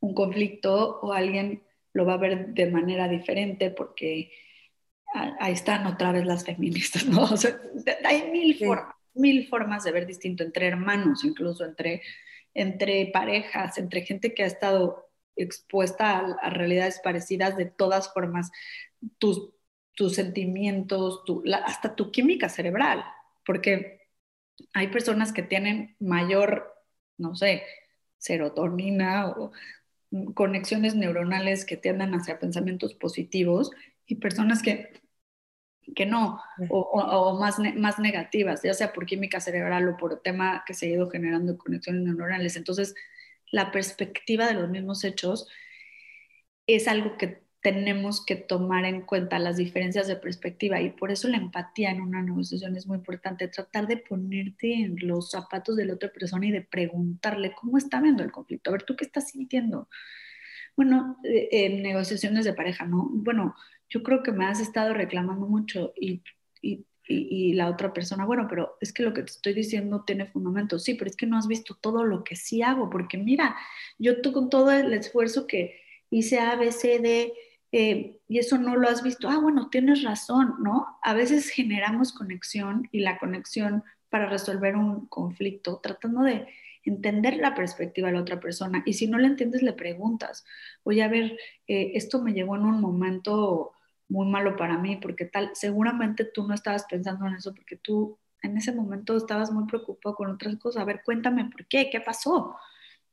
un conflicto o alguien lo va a ver de manera diferente porque ahí están otra vez las feministas, ¿no? hay mil formas, mil formas de ver distinto entre hermanos, incluso entre, entre parejas, entre gente que ha estado expuesta a, realidades parecidas de todas formas, tus, tus sentimientos, hasta tu química cerebral, porque hay personas que tienen mayor, no sé, serotonina o conexiones neuronales que tiendan hacia pensamientos positivos y personas que, que no, o, más, más negativas, ya sea por química cerebral o por tema que se ha ido generando conexiones neuronales. Entonces, la perspectiva de los mismos hechos es algo que tenemos que tomar en cuenta las diferencias de perspectiva y por eso la empatía en una negociación es muy importante, tratar de ponerte en los zapatos de la otra persona y de preguntarle cómo está viendo el conflicto, a ver, ¿tú qué estás sintiendo? Bueno, eh, en negociaciones de pareja, ¿no? Bueno, yo creo que me has estado reclamando mucho y, y, y, la otra persona, bueno, pero es que lo que te estoy diciendo tiene fundamento, sí, pero es que no has visto todo lo que sí hago, porque mira, yo tú con todo el esfuerzo que hice A, B, C, D, eh, y eso no lo has visto, ah, bueno, tienes razón, ¿no? A veces generamos conexión y la conexión para resolver un conflicto, tratando de entender la perspectiva de la otra persona. Y si no le entiendes, le preguntas, oye, a ver, eh, esto me llegó en un momento muy malo para mí, porque tal, seguramente tú no estabas pensando en eso, porque tú en ese momento estabas muy preocupado con otras cosas. A ver, cuéntame por qué, qué pasó.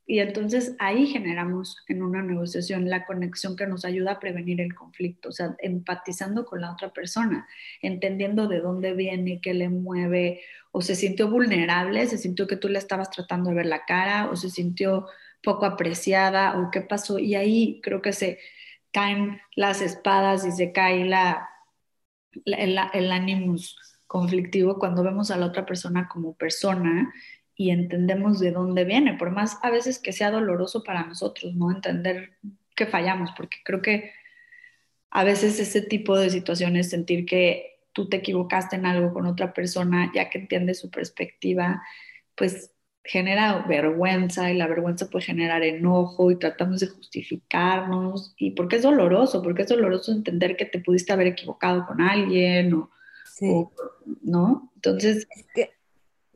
Y entonces ahí generamos en una negociación la conexión que nos ayuda a prevenir el conflicto, o sea, empatizando con la otra persona, entendiendo de dónde viene, qué le mueve, o se sintió vulnerable, se sintió que tú le estabas tratando de ver la cara, o se sintió poco apreciada, o qué pasó. Y ahí creo que se caen las espadas y se cae el, el ánimos conflictivo cuando vemos a la otra persona como persona y entendemos de dónde viene, por más a veces que sea doloroso para nosotros, ¿no? Entender que fallamos, porque creo que a veces ese tipo de situaciones, sentir que tú te equivocaste en algo con otra persona, ya que entiendes su perspectiva, pues genera vergüenza y la vergüenza puede generar enojo y tratamos de justificarnos. Y porque es doloroso, porque es doloroso entender que te pudiste haber equivocado con alguien o, ¿no? Entonces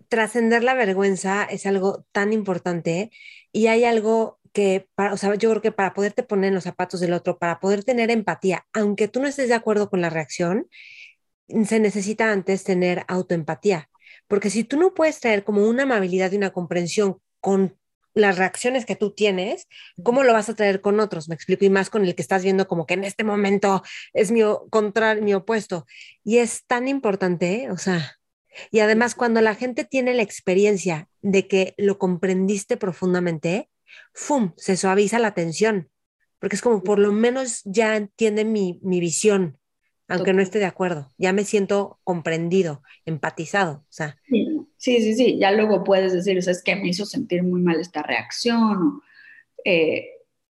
trascender la vergüenza es algo tan importante y hay algo que, para, o sea, yo creo que para poderte poner en los zapatos del otro, para poder tener empatía, aunque tú no estés de acuerdo con la reacción, se necesita antes tener autoempatía, porque si tú no puedes traer como una amabilidad y una comprensión con las reacciones que tú tienes, ¿cómo lo vas a traer con otros? Me explico, y más con el que estás viendo como que en este momento es mi, contra, mi opuesto. Y es tan importante, o sea, y además, cuando la gente tiene la experiencia de que lo comprendiste profundamente, ¡fum! se suaviza la tensión, porque es como por lo menos ya entiende mi, visión, aunque no esté de acuerdo, ya me siento comprendido, empatizado. O sea. Sí, sí, sí, ya luego puedes decir, o sea, es que me hizo sentir muy mal esta reacción, o, eh,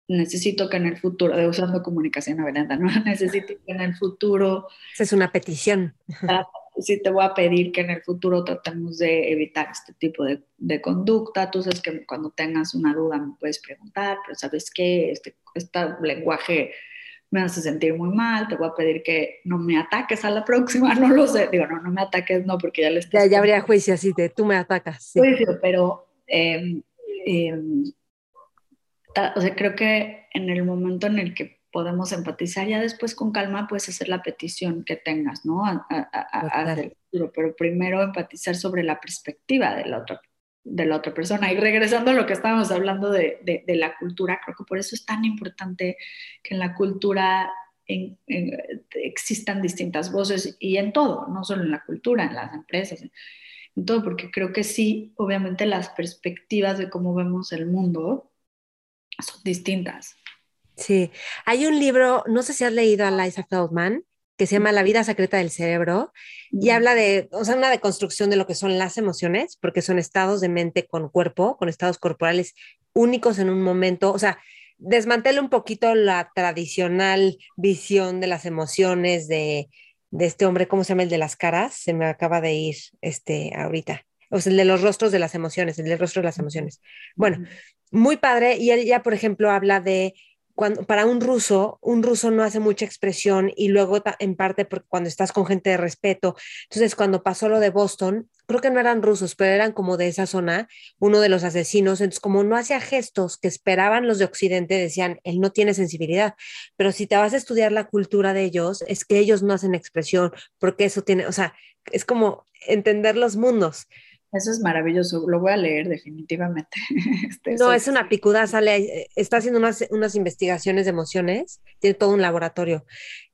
necesito que en el futuro, de usando comunicación verdad, ¿no? Necesito que en el futuro... Esa es una petición sí te voy a pedir que en el futuro tratemos de evitar este tipo de, de, conducta. Tú sabes que cuando tengas una duda me puedes preguntar, pero sabes que este, este lenguaje me hace sentir muy mal, te voy a pedir que no me ataques a la próxima, no lo sé, digo, no, no me ataques, no, porque ya le estás... Ya, ya habría juicio así de tú me atacas. Sí. Juicio, pero, eh, eh, o sea, creo que en el momento en el que podemos empatizar. Ya después con calma puedes hacer la petición que tengas, ¿no? pero primero empatizar sobre la perspectiva de la otra de la otra persona. Y regresando a lo que estábamos hablando de, de, la cultura, creo que por eso es tan importante que en la cultura existan distintas voces y en todo, no solo en la cultura, en las empresas, en todo, porque creo que sí, obviamente las perspectivas de cómo vemos el mundo son distintas. Sí, hay un libro, no sé si has leído a Liza Feldman, que se llama La vida secreta del cerebro y habla de, o sea, una deconstrucción de lo que son las emociones, porque son estados de mente con cuerpo, con estados corporales únicos en un momento, o sea, desmantela un poquito la tradicional visión de las emociones de, de este hombre, ¿cómo se llama el de las caras? Se me acaba de ir este ahorita. O sea, el de los rostros de las emociones, el del rostro de las emociones. Bueno, muy padre. Y ella, por ejemplo, habla de cuando, para un ruso, un ruso no hace mucha expresión y luego en parte porque cuando estás con gente de respeto. Entonces, cuando pasó lo de Boston, creo que no eran rusos, pero eran como de esa zona, uno de los asesinos. Entonces, como no hacía gestos que esperaban los de Occidente, decían, él no tiene sensibilidad. Pero si te vas a estudiar la cultura de ellos, es que ellos no hacen expresión, porque eso tiene, o sea, es como entender los mundos. Eso es maravilloso, lo voy a leer definitivamente. Este, no, es una picuda, sale, eh, está haciendo unas, unas investigaciones de emociones, tiene todo un laboratorio.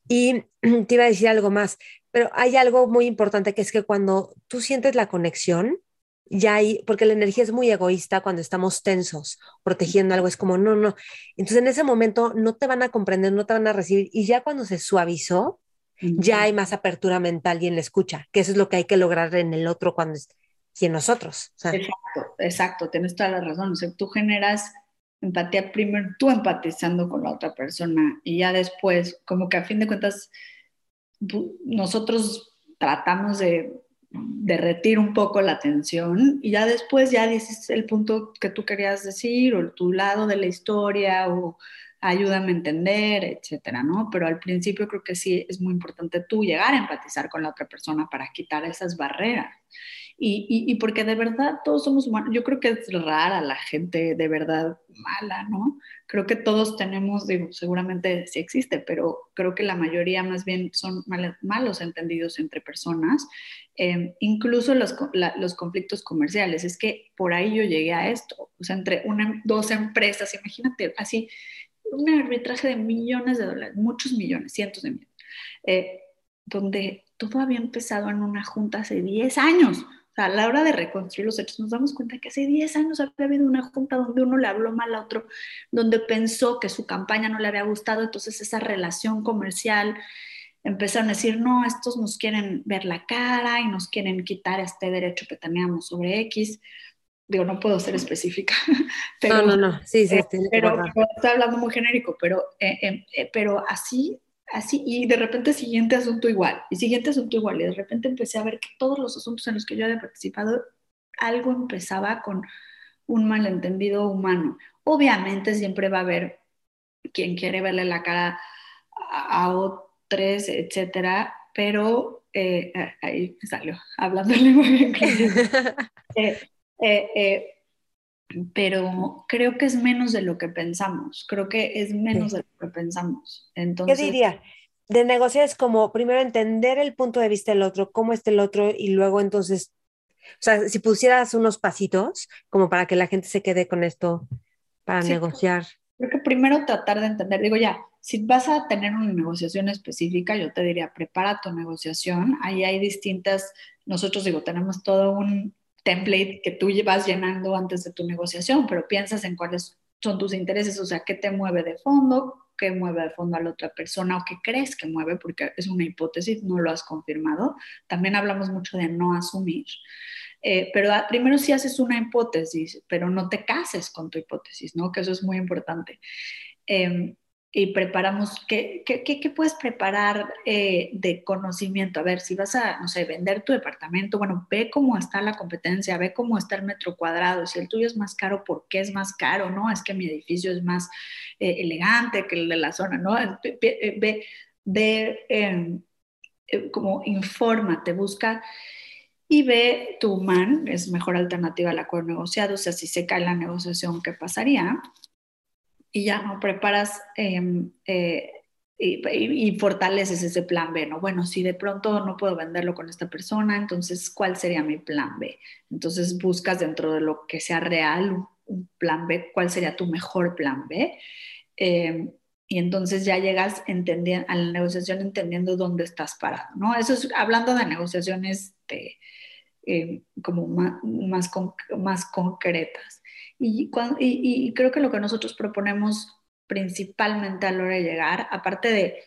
Y te iba a decir algo más, pero hay algo muy importante que es que cuando tú sientes la conexión, ya hay, porque la energía es muy egoísta cuando estamos tensos, protegiendo algo, es como, no, no. Entonces en ese momento no te van a comprender, no te van a recibir, y ya cuando se suavizó, ya hay más apertura mental y en la escucha, que eso es lo que hay que lograr en el otro cuando y en nosotros. Exacto, exacto, tienes toda la razón. O sea, tú generas empatía primero, tú empatizando con la otra persona y ya después, como que a fin de cuentas, nosotros tratamos de derretir un poco la tensión y ya después ya dices el punto que tú querías decir o tu lado de la historia o ayúdame a entender, etcétera, ¿no? Pero al principio creo que sí es muy importante tú llegar a empatizar con la otra persona para quitar esas barreras. Y, y, porque de verdad todos somos humanos. Yo creo que es rara la gente de verdad mala, ¿no? Creo que todos tenemos, digo, seguramente sí existe, pero creo que la mayoría más bien son malos entendidos entre personas, em, incluso los, los, conflictos comerciales. Es que por ahí yo llegué a esto, o sea, entre una, dos empresas, imagínate, así, un arbitraje de millones de dólares, muchos millones, cientos de millones, eh, donde todo había empezado en una junta hace 10 años o sea, a la hora de reconstruir los hechos nos damos cuenta que hace 10 años había habido una junta donde uno le habló mal a otro, donde pensó que su campaña no le había gustado, entonces esa relación comercial empezaron a decir, no, estos nos quieren ver la cara y nos quieren quitar este derecho que teníamos sobre X. Digo, no puedo ser específica. Pero, no, no, no, sí, sí. Eh, pero, estoy hablando muy genérico, pero, eh, eh, pero así así, y de repente siguiente asunto igual, y siguiente asunto igual, y de repente empecé a ver que todos los asuntos en los que yo había participado, algo empezaba con un malentendido humano. Obviamente siempre va a haber quien quiere verle la cara a, otros, etcétera, pero eh, ahí salió, hablando muy bien. eh, eh, eh pero creo que es menos de lo que pensamos, creo que es menos de lo que pensamos. Entonces, ¿Qué diría? De negociar es como primero entender el punto de vista del otro, cómo está el otro y luego entonces, o sea, si pusieras unos pasitos como para que la gente se quede con esto para negociar. Creo que primero tratar de entender, digo ya, si vas a tener una negociación específica, yo te diría, prepara tu negociación, ahí hay distintas, nosotros digo, tenemos todo un template que tú vas llenando antes de tu negociación, pero piensas en cuáles son tus intereses, o sea, qué te mueve de fondo, qué mueve de fondo a la otra persona o qué crees que mueve, porque es una hipótesis, no lo has confirmado. También hablamos mucho de no asumir. Eh, pero primero sí haces una hipótesis, pero no te cases con tu hipótesis, ¿no? Que eso es muy importante. Em, y preparamos, ¿qué, qué, qué puedes preparar eh, de conocimiento? A ver, si vas a, no sé, vender tu departamento, bueno, ve cómo está la competencia, ve cómo está el metro cuadrado, si el tuyo es más caro, ¿por qué es más caro? ¿No? Es que mi edificio es más eh, elegante que el de la zona, ¿no? Ve, ve, em, eh, como infórmate, busca y ve tu man, es mejor alternativa al acuerdo negociado, o sea, si se cae la negociación, ¿qué pasaría? Y ya no preparas em, eh, y, fortaleces ese plan B, ¿no? Bueno, si de pronto no puedo venderlo con esta persona, entonces, ¿cuál sería mi plan B? Entonces buscas dentro de lo que sea real un, plan B, ¿cuál sería tu mejor plan B? Em, y entonces ya llegas entendiendo, a la negociación entendiendo dónde estás parado, ¿no? Eso es hablando de negociaciones de, em, como más, más, más concretas. Y, creo que lo que nosotros proponemos principalmente a la hora de llegar, aparte de,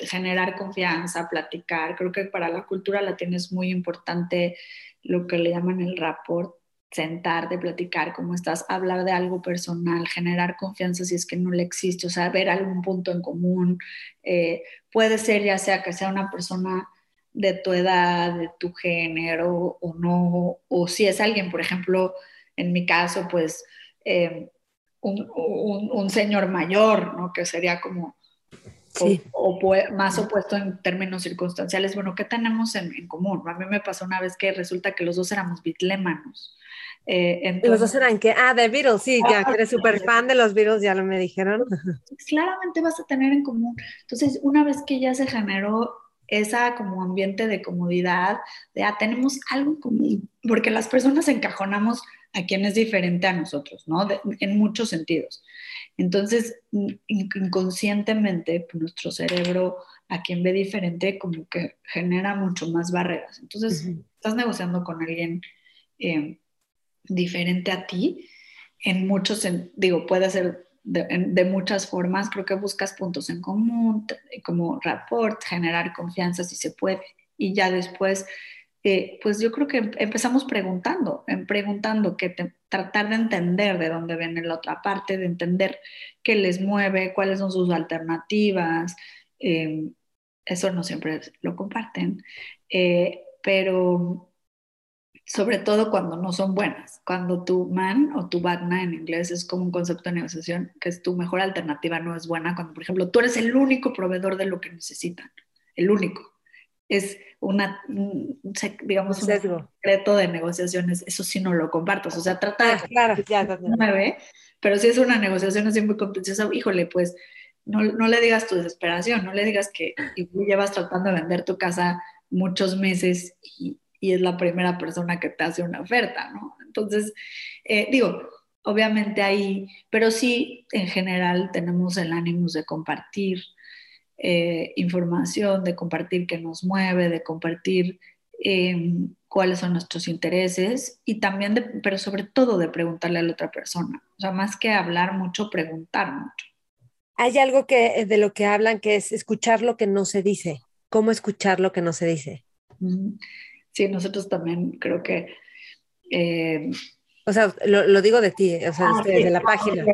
generar confianza, platicar, creo que para la cultura latina es muy importante lo que le llaman el rapport, sentar, de platicar cómo estás, hablar de algo personal, generar confianza si es que no le existe, o sea, ver algún punto en común. Eh, puede ser ya sea que sea una persona de tu edad, de tu género o no, o si es alguien, por ejemplo, en mi caso, pues eh, un, señor mayor, ¿no? Que sería como o, más opuesto en términos circunstanciales. Bueno, ¿qué tenemos en, común? A mí me pasó una vez que resulta que los dos éramos bitlémanos. Eh, los dos eran que, ah, de Beatles, sí, ya que eres súper fan de los Beatles, ya lo me dijeron. Claramente vas a tener en común. Entonces, una vez que ya se generó esa como ambiente de comodidad, de, ah, tenemos algo en común, porque las personas encajonamos a quien es diferente a nosotros, ¿no? en muchos sentidos. Entonces, inconscientemente, pues, nuestro cerebro a quien ve diferente como que genera mucho más barreras. Entonces, estás negociando con alguien eh, diferente a ti, en muchos, digo, puede ser de, muchas formas, creo que buscas puntos en común, como rapport, generar confianza si se puede, y ya después eh, pues yo creo que empezamos preguntando, en preguntando, que tratar de entender de dónde viene la otra parte, de entender qué les mueve, cuáles son sus alternativas. Eh, eso no siempre lo comparten, eh, pero sobre todo cuando no son buenas, cuando tu man o tu batna en inglés es como un concepto de negociación, que es tu mejor alternativa no es buena, cuando por ejemplo tú eres el único proveedor de lo que necesitan, el único es una, digamos, un secreto de negociaciones, eso sí no lo comparto, o sea, trata de... Ah, claro, ya, pero si es una negociación así muy contenciosa, híjole, pues no, no, le digas tu desesperación, no le digas que llevas tratando de vender tu casa muchos meses y, y, es la primera persona que te hace una oferta, ¿no? Entonces, eh, digo, obviamente ahí, pero sí, en general tenemos el ánimo de compartir, eh, información, de compartir qué nos mueve, de compartir eh, cuáles son nuestros intereses y también, de, pero sobre todo de preguntarle a la otra persona. O sea, más que hablar mucho, preguntar mucho. Hay algo que, de lo que hablan que es escuchar lo que no se dice. ¿Cómo escuchar lo que no se dice? Sí, nosotros también creo que eh, o sea, lo, digo de ti, o sea, ah, desde, de la página.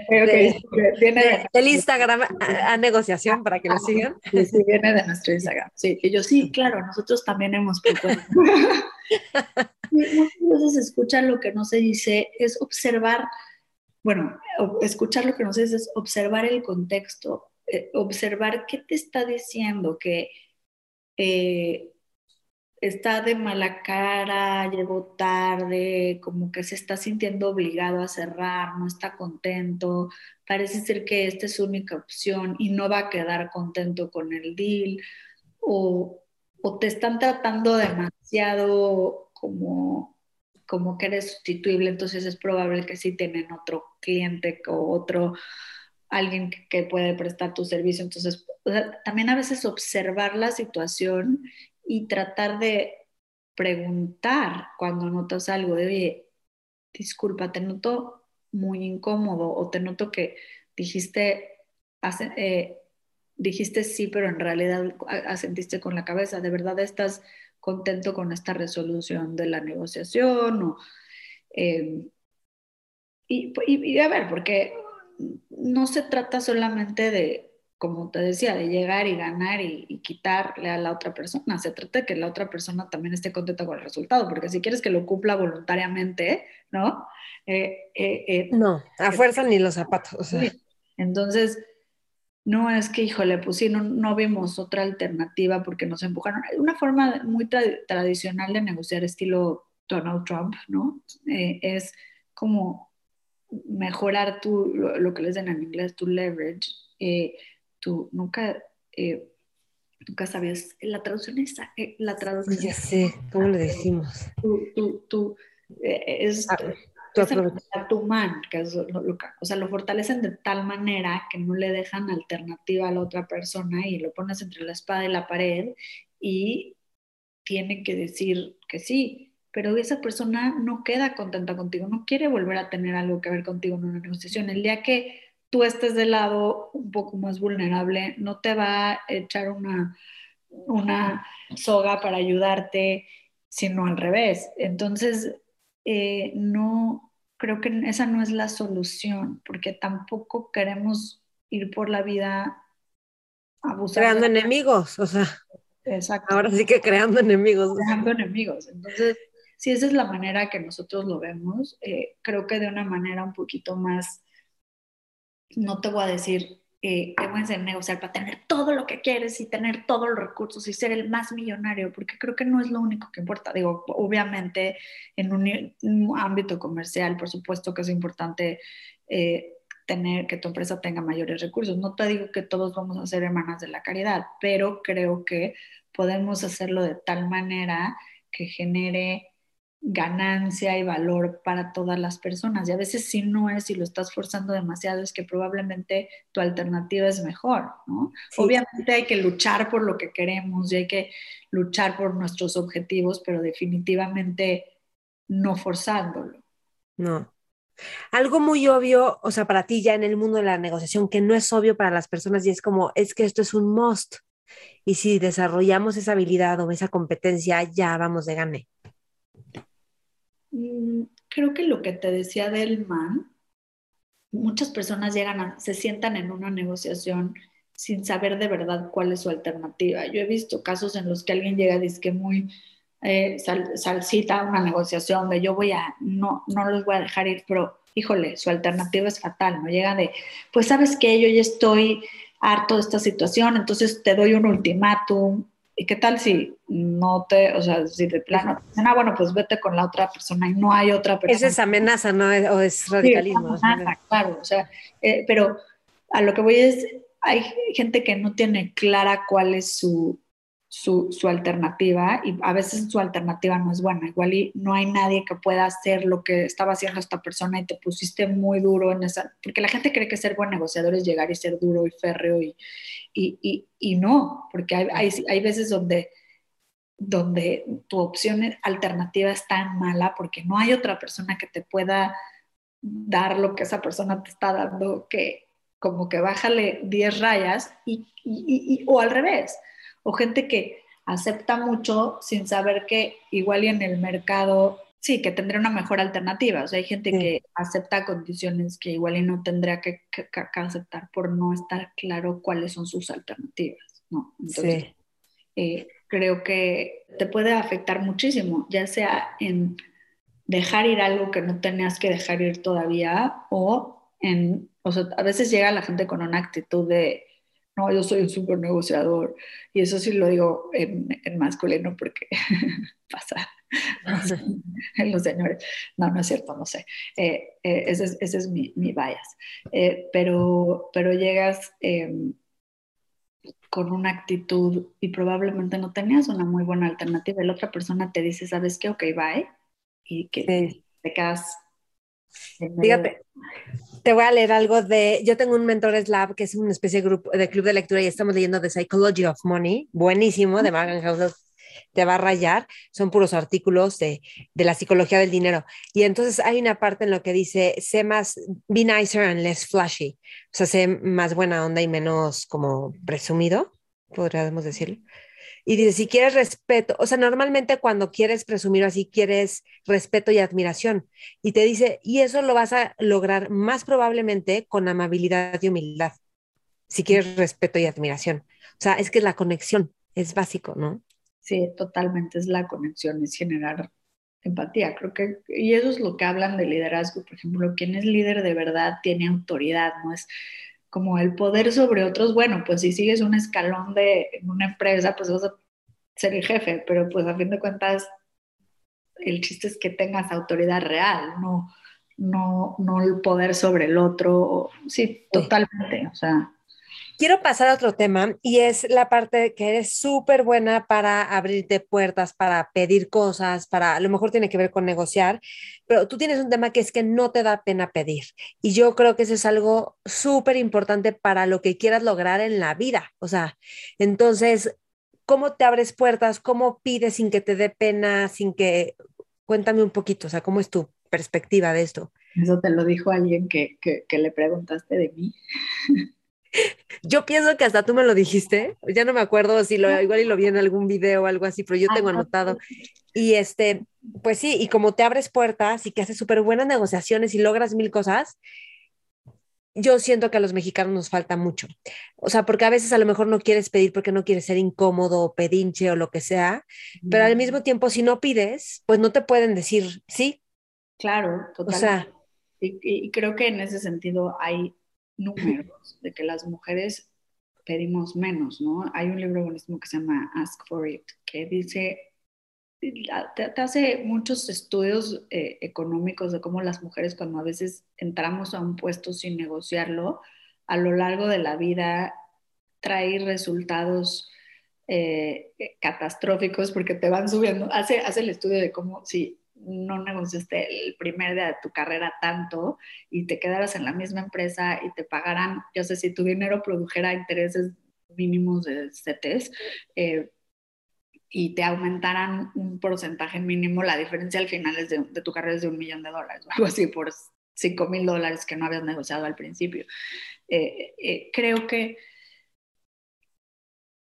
viene del Instagram a, negociación para que lo sigan. Sí, sí, viene de nuestro Instagram. Sí, y yo sí, claro, nosotros también hemos propuesto. Muchas veces escuchar lo que no se dice es observar, bueno, escuchar lo que no se dice es observar el contexto, eh, observar qué te está diciendo, que eh, está de mala cara, llegó tarde, como que se está sintiendo obligado a cerrar, no está contento, parece ser que esta es su única opción y no va a quedar contento con el deal, o, te están tratando demasiado como, como que eres sustituible, entonces es probable que sí tienen otro cliente o otro alguien que, puede prestar tu servicio. Entonces, también a veces observar la situación y tratar de preguntar cuando notas algo de, oye, disculpa, te noto muy incómodo o te noto que dijiste, eh, dijiste sí, pero en realidad asentiste con la cabeza. ¿De verdad estás contento con esta resolución de la negociación? O, em, y, y, a ver, porque no se trata solamente de como te decía, de llegar y ganar y, quitarle a la otra persona. Se trata de que la otra persona también esté contenta con el resultado, porque si quieres que lo cumpla voluntariamente, ¿no? Eh, eh, eh, no, a fuerza ni los zapatos. Entonces, no es que, híjole, pues sí, no, vimos otra alternativa porque nos empujaron. Una forma muy tradicional de negociar estilo Donald Trump, ¿no? es como mejorar tu, lo, que les den en inglés, tu leverage tú nunca, eh, nunca sabías, la traducción es, eh, la traducción. Ya sé, ¿cómo le decimos? Tú, tú, tú, eh, es... Ah, tu man, que es lo, o sea, lo fortalecen de tal manera que no le dejan alternativa a la otra persona y lo pones entre la espada y la pared y tiene que decir que sí, pero esa persona no queda contenta contigo, no quiere volver a tener algo que ver contigo en una negociación. El día que tú estés del lado un poco más vulnerable, no te va a echar una, una soga para ayudarte, sino al revés. Entonces, eh, no, creo que esa no es la solución, porque tampoco queremos ir por la vida abusando. Creando enemigos, o sea. Exacto. Ahora sí que creando enemigos. Creando enemigos. Entonces, si esa es la manera que nosotros lo vemos, eh, creo que de una manera un poquito más, no te voy a decir, eh, te voy a negociar para tener todo lo que quieres y tener todos los recursos y ser el más millonario, porque creo que no es lo único que importa. Digo, obviamente en un, ámbito comercial, por supuesto que es importante. Eh, tener que tu empresa tenga mayores recursos. No te digo que todos vamos a ser hermanas de la caridad, pero creo que podemos hacerlo de tal manera que genere ganancia y valor para todas las personas. Y a veces si no es, si lo estás forzando demasiado, es que probablemente tu alternativa es mejor, ¿no? Obviamente hay que luchar por lo que queremos y hay que luchar por nuestros objetivos, pero definitivamente no forzándolo. No. Algo muy obvio, o sea, para ti ya en el mundo de la negociación, que no es obvio para las personas y es como, es que esto es un must. Y si desarrollamos esa habilidad o esa competencia, ya vamos de gane. Mm, creo que lo que te decía del man, muchas personas llegan a, se sientan en una negociación sin saber de verdad cuál es su alternativa. Yo he visto casos en los que alguien llega y dice que muy eh, salcita una negociación de yo voy a, no, no los voy a dejar ir, pero híjole, su alternativa es fatal, ¿no? Llega de, pues sabes que yo ya estoy harto de esta situación, entonces te doy un ultimátum, ¿Y qué tal si no te, o sea, si de plano, ah, bueno, pues vete con la otra persona y no hay otra persona? Esa es amenaza, ¿no? O es radicalismo. Sí, claro, o sea, eh, pero a lo que voy es, hay gente que no tiene clara cuál es su, su, su, alternativa y a veces su alternativa no es buena. Igual y no hay nadie que pueda hacer lo que estaba haciendo esta persona y te pusiste muy duro en esa, porque la gente cree que ser buen negociador es llegar y ser duro y férreo y, y, y, y no, porque hay, hay, hay, veces donde, donde tu opción alternativa es tan mala porque no hay otra persona que te pueda dar lo que esa persona te está dando que como que bájale 10 rayas y, y, o al revés o gente que acepta mucho sin saber que igual y en el mercado, sí, que tendría una mejor alternativa. O sea, hay gente que acepta condiciones que igual y no tendría que, aceptar por no estar claro cuáles son sus alternativas, ¿no? Entonces, eh, creo que te puede afectar muchísimo, ya sea en dejar ir algo que no tenías que dejar ir todavía o en, o sea, a veces llega la gente con una actitud de no, yo soy un súper negociador. Y eso sí lo digo en, en masculino porque pasa en los señores. No, no es cierto, no sé. Eh, eh, ese, es, ese, es, mi, mi bias. Eh, pero, pero llegas em, con una actitud y probablemente no tenías una muy buena alternativa. Y la otra persona te dice, ¿sabes qué? Ok, bye. Y que te quedas... Fíjate, te voy a leer algo de, yo tengo un Mentores Lab, que es una especie de, grupo, de club de lectura y estamos leyendo The Psychology of Money, buenísimo, de Morgan Housel, te va a rayar, son puros artículos de, de, la psicología del dinero. Y entonces hay una parte en lo que dice, sé más, be nicer and less flashy, o sea, sé más buena onda y menos como presumido, podríamos decirlo. Y dice, si quieres respeto, o sea, normalmente cuando quieres presumir así, quieres respeto y admiración. Y te dice, y eso lo vas a lograr más probablemente con amabilidad y humildad, si quieres respeto y admiración. O sea, es que la conexión es básico, ¿no? Sí, totalmente, es la conexión, es generar empatía. Creo que, y eso es lo que hablan de liderazgo, por ejemplo, quien es líder de verdad tiene autoridad, no es como el poder sobre otros, bueno, pues si sigues un escalón de una empresa, pues vas a ser el jefe, pero pues a fin de cuentas el chiste es que tengas autoridad real, no, no, no el poder sobre el otro. Sí, totalmente, o sea. Quiero pasar a otro tema y es la parte que eres súper buena para abrirte puertas, para pedir cosas, para a lo mejor tiene que ver con negociar, pero tú tienes un tema que es que no te da pena pedir. Y yo creo que eso es algo súper importante para lo que quieras lograr en la vida. O sea, entonces, ¿cómo te abres puertas? ¿Cómo pides sin que te dé pena, sin que... Cuéntame un poquito, o sea, ¿cómo es tu perspectiva de esto? Eso te lo dijo alguien que, que, que le preguntaste de mí. Yo pienso que hasta tú me lo dijiste, ya no me acuerdo si lo igual y lo vi en algún video o algo así, pero yo tengo anotado. Y este, pues sí, y como te abres puertas y que haces súper buenas negociaciones y logras mil cosas, yo siento que a los mexicanos nos falta mucho. O sea, porque a veces a lo mejor no quieres pedir porque no quieres ser incómodo o pedinche o lo que sea, pero al mismo tiempo si no pides, pues no te pueden decir sí. Claro, totalmente. O sea, y, creo que en ese sentido hay números de que las mujeres pedimos menos, ¿no? Hay un libro buenísimo que se llama Ask for It, que dice te, hace muchos estudios eh, económicos de cómo las mujeres cuando a veces entramos a un puesto sin negociarlo, a lo largo de la vida trae resultados eh, catastróficos porque te van subiendo. Hace, hace el estudio de cómo si no negociaste el primer día de tu carrera tanto y te quedaras en la misma empresa y te pagaran, yo sé, si tu dinero produjera intereses mínimos de CETES, eh, y te aumentaran un porcentaje mínimo, la diferencia al final es de, tu carrera es de un millón de dólares o algo así por 5 mil dólares que no habías negociado al principio. Eh, eh, creo que,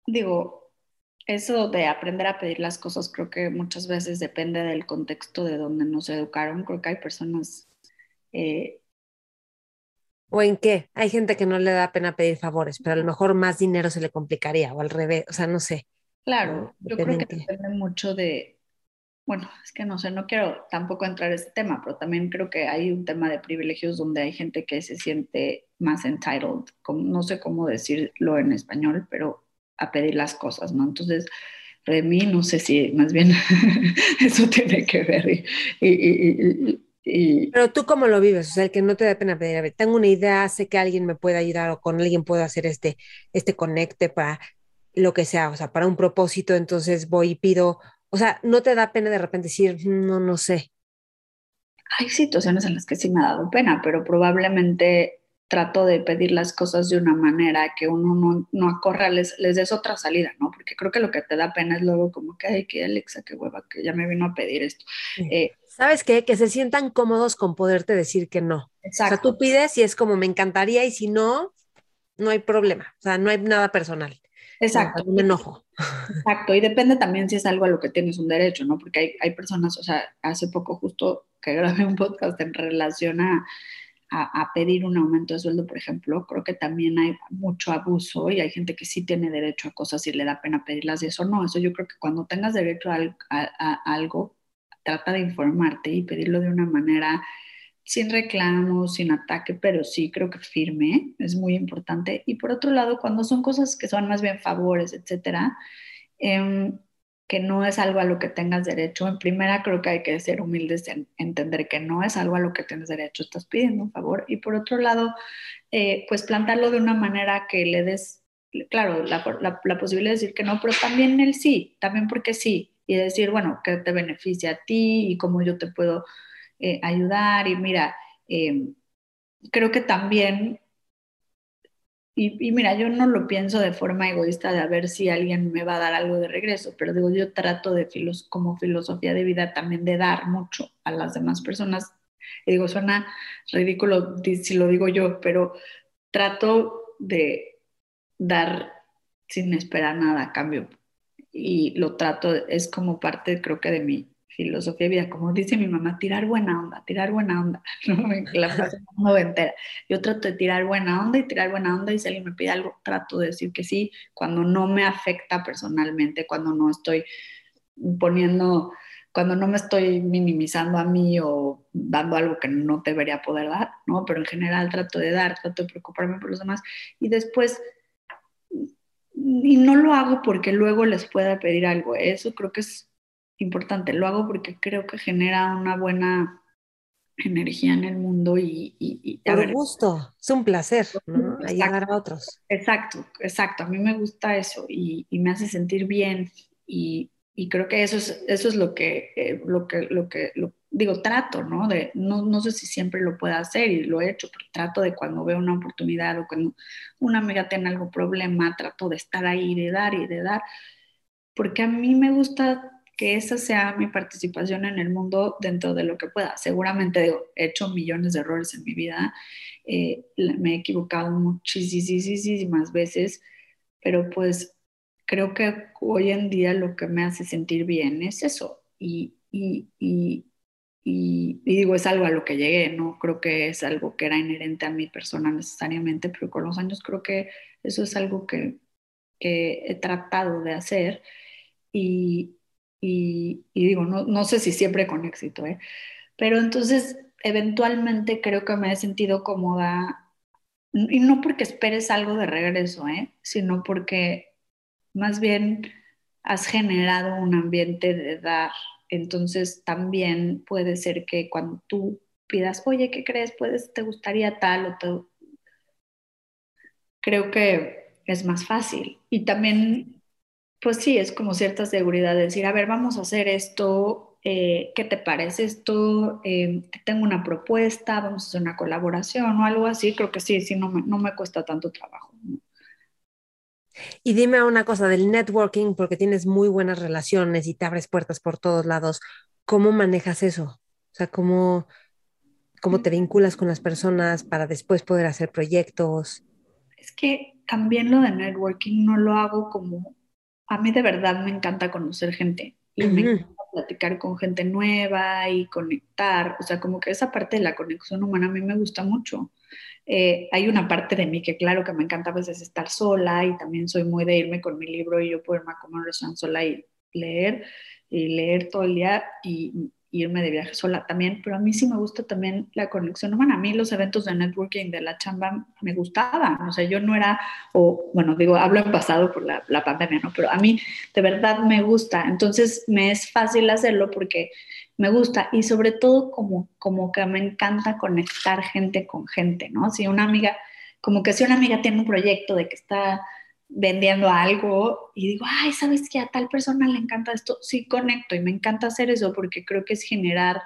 digo, eso de aprender a pedir las cosas creo que muchas veces depende del contexto de donde nos educaron. Creo que hay personas... Eh, ¿O en qué? Hay gente que no le da pena pedir favores, pero a lo mejor más dinero se le complicaría o al revés, o sea, no sé. Claro, yo creo que depende mucho de, bueno, es que no sé, no quiero tampoco entrar en ese tema, pero también creo que hay un tema de privilegios donde hay gente que se siente más entitled, como, no sé cómo decirlo en español, pero a pedir las cosas, ¿no? Entonces, de mí no sé si más bien eso tiene que ver. Y, y, Pero tú cómo lo vives, o sea, el que no te da pena pedir, a ver, tengo una idea, sé que alguien me puede ayudar o con alguien puedo hacer este, este conecte para lo que sea, o sea, para un propósito, entonces voy y pido, o sea, no te da pena de repente decir, no, no sé. Hay situaciones en las que sí me ha dado pena, pero probablemente trato de pedir las cosas de una manera que uno no, no acorra, les, les des otra salida, ¿no? Porque creo que lo que te da pena es luego como que, ay, que Alexa, qué hueva, que ya me vino a pedir esto. Eh, ¿Sabes qué? Que se sientan cómodos con poderte decir que no. Exacto. O sea, tú pides y es como me encantaría y si no, no hay problema. O sea, no hay nada personal. Exacto. Un enojo. Exacto, y depende también si es algo a lo que tienes un derecho, ¿no? Porque hay, hay personas, o sea, hace poco justo que grabé un podcast en relación a, a, pedir un aumento de sueldo, por ejemplo, creo que también hay mucho abuso y hay gente que sí tiene derecho a cosas y le da pena pedirlas y eso no, eso yo creo que cuando tengas derecho a, a algo, trata de informarte y pedirlo de una manera sin reclamos, sin ataque, pero sí creo que firme, es muy importante. Y por otro lado, cuando son cosas que son más bien favores, etcétera, em, que no es algo a lo que tengas derecho, en primera creo que hay que ser humildes en entender que no es algo a lo que tienes derecho, estás pidiendo un favor. Y por otro lado, eh, pues plantarlo de una manera que le des, claro, la, la posibilidad de decir que no, pero también el sí, también porque sí, y decir, bueno, que te beneficia a ti y cómo yo te puedo eh, ayudar y mira, eh, creo que también, y, mira, yo no lo pienso de forma egoísta de a ver si alguien me va a dar algo de regreso, pero digo, yo trato de como filosofía de vida también de dar mucho a las demás personas. Y digo, suena ridículo si lo digo yo, pero trato de dar sin esperar nada a cambio. Y lo trato, es como parte, creo que de mi filosofía de vida, como dice mi mamá, tirar buena onda, tirar buena onda, ¿no? la frase. Yo trato de tirar buena onda y tirar buena onda y si alguien me pide algo, trato de decir que sí, cuando no me afecta personalmente, cuando no estoy poniendo, cuando no me estoy minimizando a mí o dando algo que no debería poder dar, ¿no? Pero en general trato de dar, trato de preocuparme por los demás y después y no lo hago porque luego les pueda pedir algo. Eso creo que es importante. Lo hago porque creo que genera una buena energía en el mundo y... y, Por gusto, es un placer, ¿no? Ayudar a otros. Exacto, exacto. A mí me gusta eso y, me hace sentir bien y, creo que eso es, eso es lo que, eh, lo que, lo que digo, trato, ¿no? De, no, no sé si siempre lo puedo hacer y lo he hecho, pero trato de cuando veo una oportunidad o cuando una amiga tiene algún problema, trato de estar ahí, de dar y de dar, porque a mí me gusta que esa sea mi participación en el mundo dentro de lo que pueda. Seguramente he hecho millones de errores en mi vida, eh, me he equivocado muchísimas veces, pero pues creo que hoy en día lo que me hace sentir bien es eso y, digo, es algo a lo que llegué, no creo que es algo que era inherente a mi persona necesariamente, pero con los años creo que eso es algo que, que he tratado de hacer y, y, digo, no, no, sé si siempre con éxito, ¿eh? pero entonces eventualmente creo que me he sentido cómoda, y no porque esperes algo de regreso, ¿eh? sino porque más bien has generado un ambiente de dar entonces también puede ser que cuando tú pidas, oye, ¿qué crees? Puedes, ¿te gustaría tal o todo? Creo que es más fácil. Y también, pues sí, es como cierta seguridad de decir, a ver, vamos a hacer esto, eh, ¿qué te parece esto? Eh, tengo una propuesta, vamos a hacer una colaboración o algo así. Creo que sí, sí, no me, no me cuesta tanto trabajo. Y dime una cosa del networking, porque tienes muy buenas relaciones y te abres puertas por todos lados. ¿Cómo manejas eso? O sea, ¿cómo, cómo te vinculas con las personas para después poder hacer proyectos? Es que también lo de networking no lo hago como, a mí de verdad me encanta conocer gente y me encanta platicar con gente nueva y conectar, o sea, como que esa parte de la conexión humana a mí me gusta mucho. Eh, hay una parte de mí que claro que me encanta a veces estar sola y también soy muy de irme con mi libro y yo poderme comer un sola y leer y leer todo el día y irme de viaje sola también, pero a mí sí me gusta también la conexión humana. A mí los eventos de networking de la chamba me gustaban, o sea, yo no era, o bueno, digo, hablo en pasado por la, la pandemia, ¿no? Pero a mí de verdad me gusta, entonces me es fácil hacerlo porque me gusta y sobre todo como, como que me encanta conectar gente con gente, ¿no? Si una amiga, como que si una amiga tiene un proyecto de que está vendiendo algo y digo, ay, ¿sabes qué? A tal persona le encanta esto. Sí, conecto y me encanta hacer eso porque creo que es generar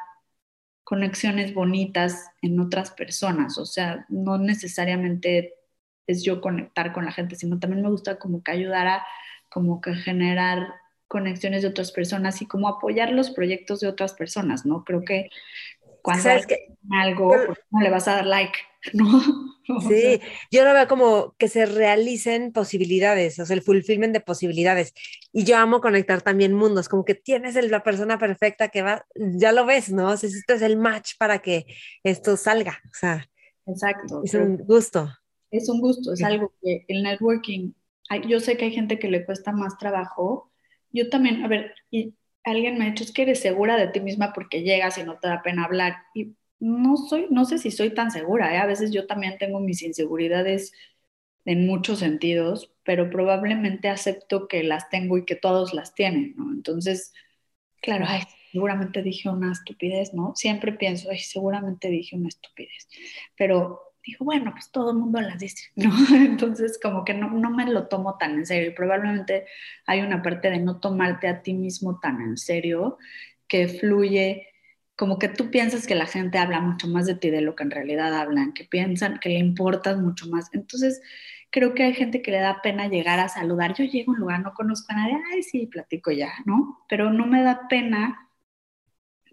conexiones bonitas en otras personas. O sea, no necesariamente es yo conectar con la gente, sino también me gusta como que ayudar a como que generar conexiones de otras personas y como apoyar los proyectos de otras personas, ¿no? Creo que cuando ¿Sabes que algo, no le vas a dar like? ¿No? Sí, yo lo veo como que se realicen posibilidades, o sea, el fulfillment de posibilidades. Y yo amo conectar también mundos, como que tienes la persona perfecta que va, ya lo ves, ¿no? O sea, esto es el match para que esto salga, o sea. Exacto. Es un gusto. Es un gusto, es algo que el networking, yo sé que hay gente que le cuesta más trabajo. Yo también, a ver, y alguien me ha dicho, es que eres segura de ti misma porque llegas y no te da pena hablar. Y no soy, no sé si soy tan segura, ¿eh? a veces yo también tengo mis inseguridades en muchos sentidos, pero probablemente acepto que las tengo y que todos las tienen. Entonces, claro, ay, seguramente dije una estupidez, ¿no? Siempre pienso, ay, seguramente dije una estupidez, pero digo, bueno, pues todo el mundo las dice, ¿no? Entonces, como que no, no me lo tomo tan en serio y probablemente hay una parte de no tomarte a ti mismo tan en serio que fluye como que tú piensas que la gente habla mucho más de ti de lo que en realidad hablan, que piensan que le importas mucho más. Entonces, creo que hay gente que le da pena llegar a saludar. Yo llego a un lugar, no conozco a nadie, ay, sí, platico ya, ¿no? Pero no me da pena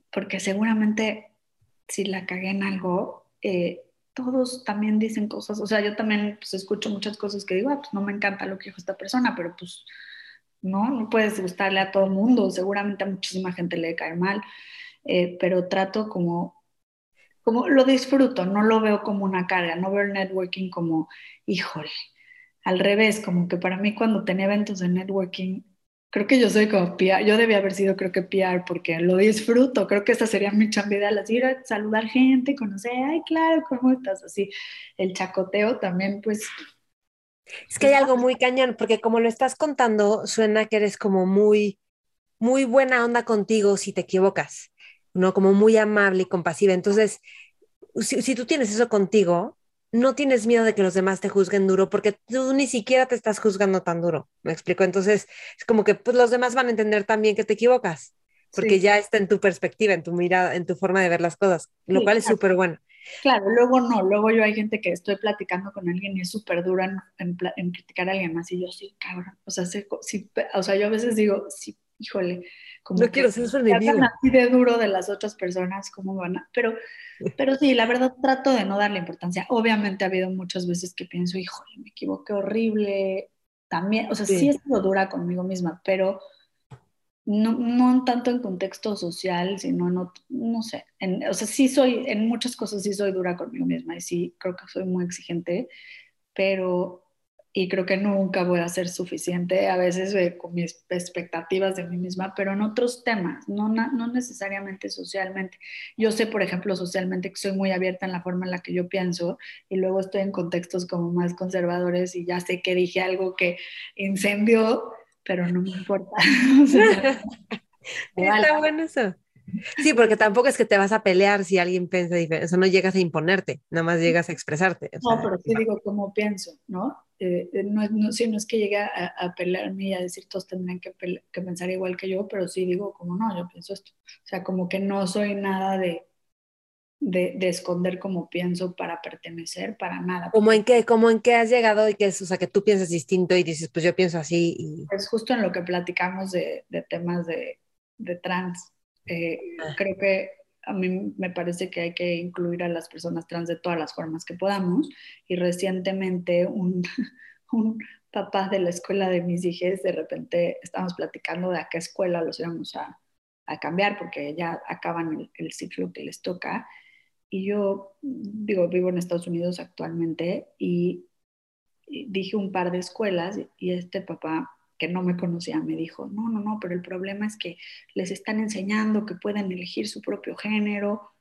porque seguramente si la cagué en algo, eh, todos también dicen cosas, o sea, yo también pues, escucho muchas cosas que digo, ah, pues no me encanta lo que dijo esta persona, pero pues no, no puedes gustarle a todo el mundo, seguramente a muchísima gente le cae mal. Eh, pero trato como, como lo disfruto, no lo veo como una carga, no veo el networking como, híjole, al revés, como que para mí cuando tenía eventos de networking, creo que yo soy como PR, yo debía haber sido creo que PR porque lo disfruto, creo que esta sería mi chamba ideal, así ir a saludar gente, conocer, ay, claro, ¿cómo estás? Así, el chacoteo también, pues... Es que hay algo muy cañón, porque como lo estás contando, suena que eres como muy, muy buena onda contigo si te equivocas. ¿No? Como muy amable y compasiva. Entonces, si, tú tienes eso contigo, no tienes miedo de que los demás te juzguen duro porque tú ni siquiera te estás juzgando tan duro. ¿Me explico? Entonces, es como que pues, los demás van a entender también que te equivocas porque ya está en tu perspectiva, en tu mirada, en tu forma de ver las cosas, lo cual es súper bueno. Claro, luego no, luego yo hay gente que estoy platicando con alguien y es súper dura en, criticar a alguien más y yo sí, cabrón, o sea, o sea, yo a veces digo, sí, híjole, como no quiero ser su enemigo. así de duro de las otras personas, cómo van a, pero, pero sí, la verdad trato de no darle importancia. Obviamente ha habido muchas veces que pienso, híjole, me equivoqué horrible, también, o sea, sí, he sido dura conmigo misma, pero no, no tanto en contexto social, sino en no sé, o sea, sí soy, en muchas cosas sí soy dura conmigo misma y sí creo que soy muy exigente, pero y creo que nunca voy a ser suficiente a veces eh, con mis expectativas de mí misma, pero en otros temas, no, no necesariamente socialmente. Yo sé, por ejemplo, socialmente que soy muy abierta en la forma en la que yo pienso y luego estoy en contextos como más conservadores y ya sé que dije algo que incendió, pero no me importa. Está bueno eso. Sí, porque tampoco es que te vas a pelear si alguien piensa diferente, o sea, no llegas a imponerte, nada más llegas a expresarte. no, pero sí digo cómo pienso, ¿no? Eh, eh, no, no, sí, no es que llegue a, a, pelearme y a decir todos tendrán que, que, pensar igual que yo, pero sí digo como no, yo pienso esto. O sea, como que no soy nada de, de, de esconder como pienso para pertenecer, para nada. ¿Cómo en qué, como en qué has llegado y que es, o sea, que tú piensas distinto y dices, pues yo pienso así? Y... Es justo en lo que platicamos de, de temas de, trans. Eh, ah. Creo que a mí me parece que hay que incluir a las personas trans de todas las formas que podamos. Y recientemente un, papá de la escuela de mis hijas, de repente estábamos platicando de a qué escuela los íbamos a, cambiar porque ya acaban el, ciclo que les toca. Y yo, digo, vivo en Estados Unidos actualmente y dije un par de escuelas y este papá que no me conocía, me dijo, no, no, no, pero el problema es que les están enseñando que pueden elegir su propio género.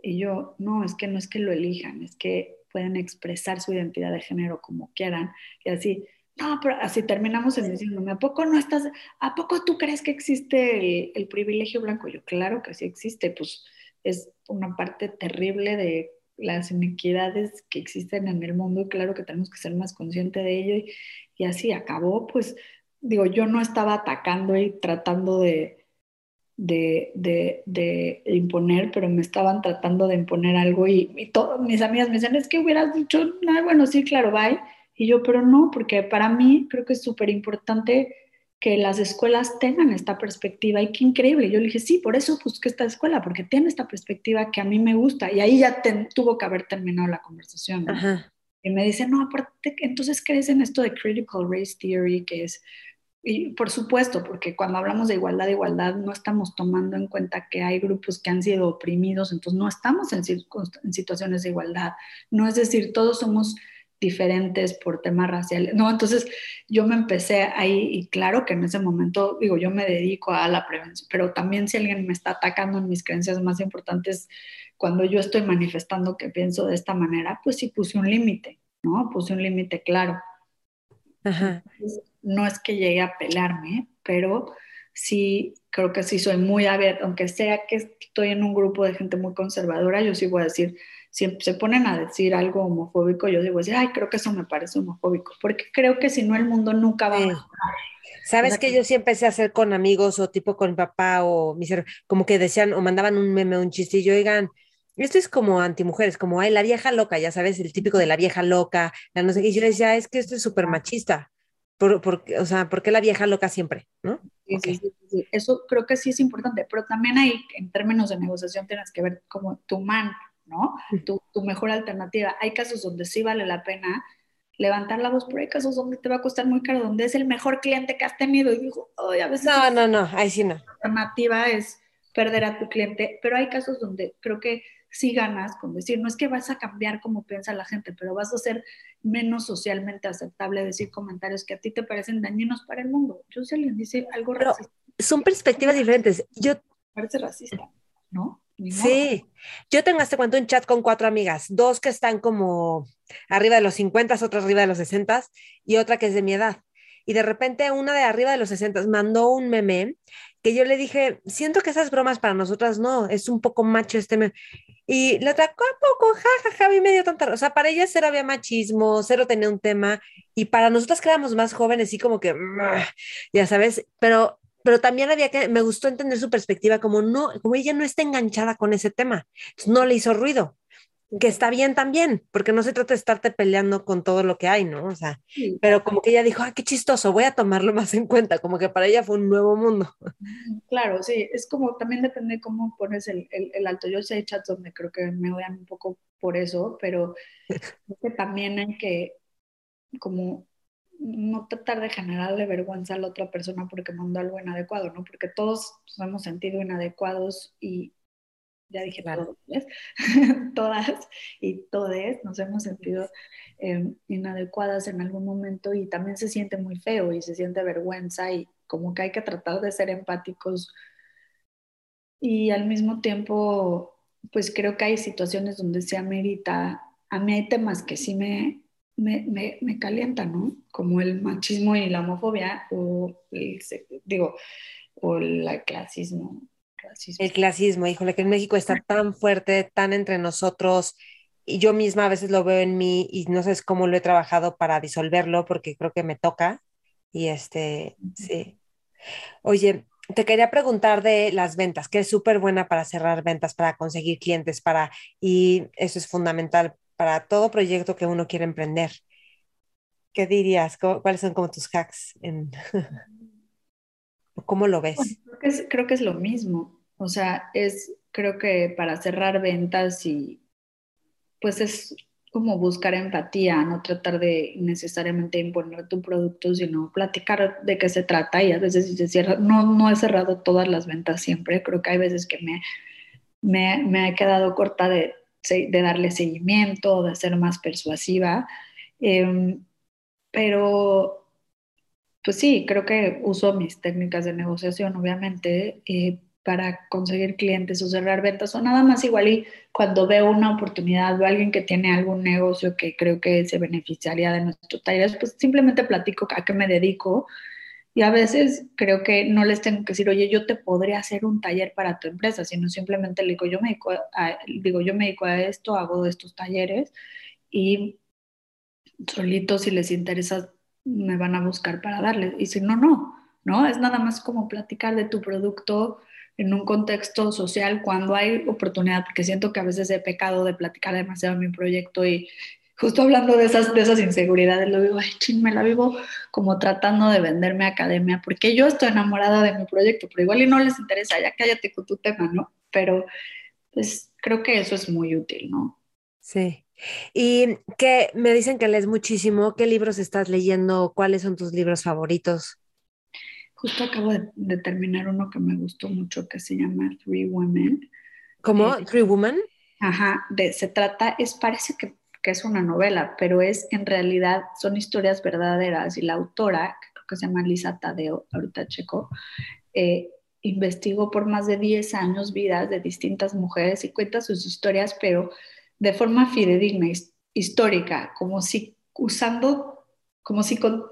Y yo, no, es que no es que lo elijan, es que pueden expresar su identidad de género como quieran. Y así, no, pero así terminamos en diciéndome, ¿a poco no estás, a poco tú crees que existe el, privilegio blanco? Yo, claro que sí existe, pues es una parte terrible de las inequidades que existen en el mundo y claro que tenemos que ser más conscientes de ello y, y así acabó pues digo, yo no estaba atacando y tratando de, de, imponer, pero me estaban tratando de imponer algo y, y todas mis amigas me decían, es que hubieras dicho, no, bueno, sí, claro, bye. Y yo, pero no, porque para mí creo que es súper importante que las escuelas tengan esta perspectiva y qué increíble. Yo le dije, sí, por eso busqué esta escuela, porque tiene esta perspectiva que a mí me gusta. Y ahí ya tuvo que haber terminado la conversación. Y me dice, no, aparte, entonces crees en esto de critical race theory, que es y por supuesto, porque cuando hablamos de igualdad, igualdad, no estamos tomando en cuenta que hay grupos que han sido oprimidos, entonces no estamos en, en situaciones de igualdad. No es decir, todos somos diferentes por temas raciales. No, entonces yo me empecé ahí y claro que en ese momento, digo, yo me dedico a la prevención, pero también si alguien me está atacando en mis creencias más importantes, cuando yo estoy manifestando que pienso de esta manera, pues sí puse un límite, ¿no? Puse un límite claro. Ajá no es que llegue a pelarme, pero sí creo que sí soy muy abierta, aunque sea que estoy en un grupo de gente muy conservadora, yo sí voy a decir, si se ponen a decir algo homofóbico, yo digo, ay, creo que eso me parece homofóbico, porque creo que si no el mundo nunca va a mejorar. Sabes que, yo sí empecé a hacer con amigos o tipo con mi papá o mis como que decían o mandaban un meme, un chistillo, oigan, esto es como antimujeres, como, ay, la vieja loca, ya sabes, el típico de la vieja loca, la no sé qué, y yo decía, es que esto es súper machista, por, o sea, ¿por qué la vieja loca siempre? ¿no? Sí, sí, sí, Eso creo que sí es importante, pero también hay, en términos de negociación, tienes que ver como tu man, ¿no? Tu, tu, mejor alternativa. Hay casos donde sí vale la pena levantar la voz, pero hay casos donde te va a costar muy caro, donde es el mejor cliente que has tenido. Y digo, a veces no, no, no, ahí sí no. La alternativa es perder a tu cliente, pero hay casos donde creo que sí ganas con decir, no es que vas a cambiar como piensa la gente, pero vas a ser menos socialmente aceptable decir comentarios que a ti te parecen dañinos para el mundo. Yo si alguien dice algo racista. Son perspectivas diferentes. Yo parece racista, ¿no? Sí, yo tengo este cuento un chat con cuatro amigas, dos que están como arriba de los 50, otras arriba de los 60 y otra que es de mi edad. Y de repente una de arriba de los 60 mandó un meme que yo le dije, siento que esas bromas para nosotras no, es un poco macho este meme. Y le atacó a poco, jajaja, ja, ja, medio tonta. O sea, para ella cero había machismo, cero tenía un tema. Y para nosotras que éramos más jóvenes, y como que, ya sabes, pero, pero también había que, me gustó entender su perspectiva, como no, como ella no está enganchada con ese tema, no le hizo ruido que está bien también, porque no se trata de estarte peleando con todo lo que hay, ¿no? O sea, pero como que ella dijo, ah, qué chistoso, voy a tomarlo más en cuenta, como que para ella fue un nuevo mundo. Claro, sí, es como, también depende cómo pones el, el, alto. Yo sé chats donde creo que me odian un poco por eso, pero creo que también hay que como no tratar de generarle vergüenza a la otra persona porque mandó algo inadecuado, ¿no? Porque todos nos hemos sentido inadecuados y ya dije claro. todos, todas y todes nos hemos sentido em, inadecuadas en algún momento y también se siente muy feo y se siente vergüenza y como que hay que tratar de ser empáticos y al mismo tiempo, pues creo que hay situaciones donde se amerita, a mí hay temas que sí me, me, me, me calientan, ¿no? Como el machismo y la homofobia o el, digo, o el clasismo el clasismo, híjole, que en México está tan fuerte, tan entre nosotros, y yo misma a veces lo veo en mí y no sé cómo lo he trabajado para disolverlo porque creo que me toca. Y este, sí. Oye, te quería preguntar de las ventas, que es súper buena para cerrar ventas, para conseguir clientes, para, y eso es fundamental para todo proyecto que uno quiere emprender. ¿Qué dirías? ¿Cuáles son como tus hacks? En... ¿Cómo lo ves? creo, que es, creo que es lo mismo. O sea, es, creo que para cerrar ventas y pues es como buscar empatía, no tratar de necesariamente imponer tu producto, sino platicar de qué se trata y a veces si se cierra, no, no he cerrado todas las ventas siempre, creo que hay veces que me, me, me he quedado corta de, de, darle seguimiento, de ser más persuasiva, em, pero pues sí, creo que uso mis técnicas de negociación, obviamente, eh, para conseguir clientes o cerrar ventas, o nada más igual y cuando veo una oportunidad o alguien que tiene algún negocio que creo que se beneficiaría de nuestros talleres, pues simplemente platico a qué me dedico. Y a veces creo que no les tengo que decir, oye, yo te podría hacer un taller para tu empresa, sino simplemente le digo, yo me dedico a, digo, yo me dedico a esto, hago estos talleres y solito si les interesa me van a buscar para darles. Y si no, no, ¿no? Es nada más como platicar de tu producto en un contexto social cuando hay oportunidad, porque siento que a veces he pecado de platicar demasiado mi proyecto y justo hablando de esas, de esas inseguridades, lo digo, ay, ching, me la vivo como tratando de venderme academia, porque yo estoy enamorada de mi proyecto, pero igual y no les interesa, ya cállate con tu tema, ¿no? Pero pues creo que eso es muy útil, ¿no? Sí. Y que me dicen que lees muchísimo, ¿qué libros estás leyendo? ¿Cuáles son tus libros favoritos? Justo acabo de, terminar uno que me gustó mucho que se llama Three Women. ¿Cómo? Eh, ¿Three Women? Ajá, de, se trata, es, parece que, que, es una novela, pero es en realidad, son historias verdaderas y la autora, que creo que se llama Lisa Tadeo, ahorita checo, eh, investigó por más de 10 años vidas de distintas mujeres y cuenta sus historias, pero de forma fidedigna, histórica, como si usando, como si con,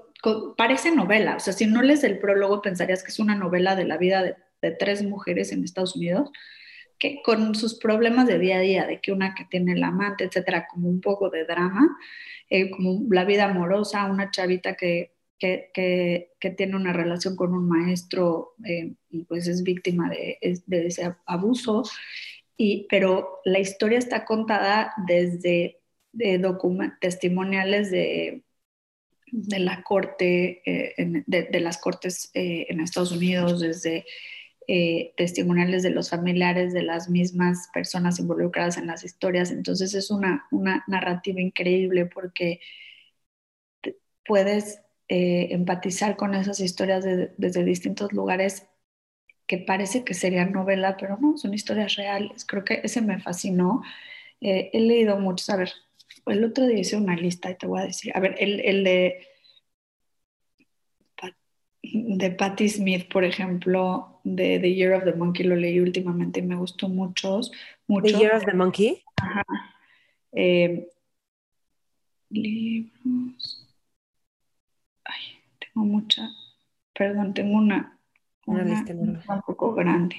parece novela, o sea, si no lees el prólogo pensarías que es una novela de la vida de, tres mujeres en Estados Unidos, que con sus problemas de día a día, de que una que tiene el amante, etcétera, como un poco de drama, eh, como la vida amorosa, una chavita que, que, que, tiene una relación con un maestro eh, y pues es víctima de, de ese abuso, pero la historia está contada desde de testimoniales de de eh, de, las cortes eh, en Estados Unidos, desde eh, testimoniales de los familiares de las mismas personas involucradas en las historias. Entonces es una, una narrativa increíble porque puedes empatizar con esas historias desde distintos lugares que parece que serían novela, pero no, son historias reales. Creo que ese me fascinó. he leído muchos, a ver, el otro día hice una lista y te voy a decir, a ver, el, el de, de Patti Smith, por ejemplo, de The Year of the Monkey, lo leí últimamente y me gustó mucho. mucho. ¿The Year of the Monkey? Ajá. Eh, libros. Ay, tengo mucha, perdón, tengo una, una, lista un poco grande.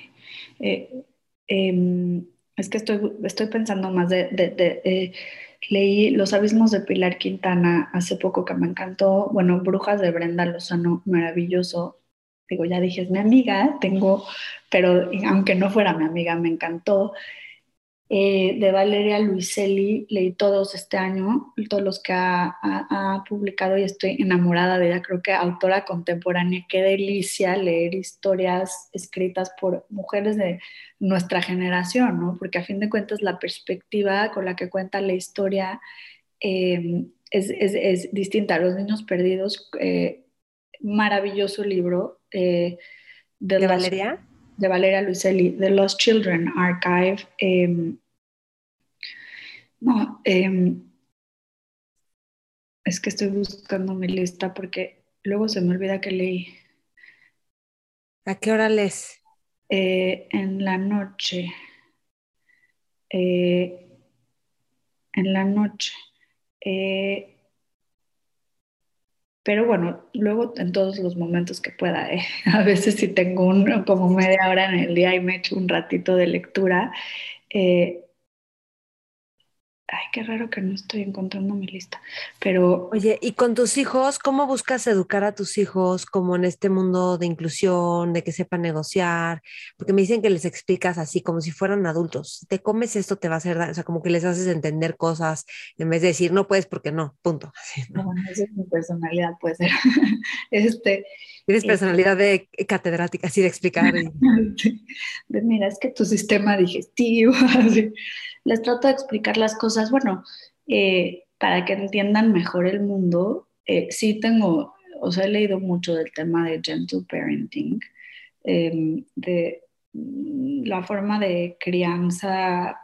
Eh, em, es que estoy, estoy pensando más de, eh, leí Los abismos de Pilar Quintana hace poco que me encantó, bueno, Brujas de Brenda Lozano, maravilloso. Digo, ya dije, es mi amiga, tengo, pero aunque no fuera mi amiga, me encantó. Eh, de Valeria Luiselli, leí todos este año, todos los que ha, publicado y estoy enamorada de ella, creo que autora contemporánea, qué delicia leer historias escritas por mujeres de nuestra generación, ¿no? Porque a fin de cuentas la perspectiva con la que cuenta la historia em, es, distinta. Los niños perdidos, eh, maravilloso libro. Eh, de, Valeria? De Valeria Luiselli, The Lost Children Archive. Em, no, em, es que estoy buscando mi lista porque luego se me olvida que leí. ¿A qué hora lees? Eh, en la noche. en la noche. Eh, pero bueno, luego en todos los momentos que pueda, eh, a veces si tengo un, como media hora en el día y me echo un ratito de lectura, eh, ay, qué raro que no estoy encontrando mi lista, pero... Oye, ¿y con tus hijos, cómo buscas educar a tus hijos como en este mundo de inclusión, de que sepan negociar? Porque me dicen que les explicas así, como si fueran adultos. Si te comes esto, te va a hacer daño, o sea, como que les haces entender cosas en vez de decir, no puedes porque no, punto. ¿no? Bueno, esa es mi personalidad, puede ser. este, Tienes personalidad de catedrática, así de explicar. mira, es que tu sistema digestivo, así les trato de explicar las cosas, bueno, eh, para que entiendan mejor el mundo. Eh, sí tengo, o sea, he leído mucho del tema de gentle parenting, em, de mm, la forma de crianza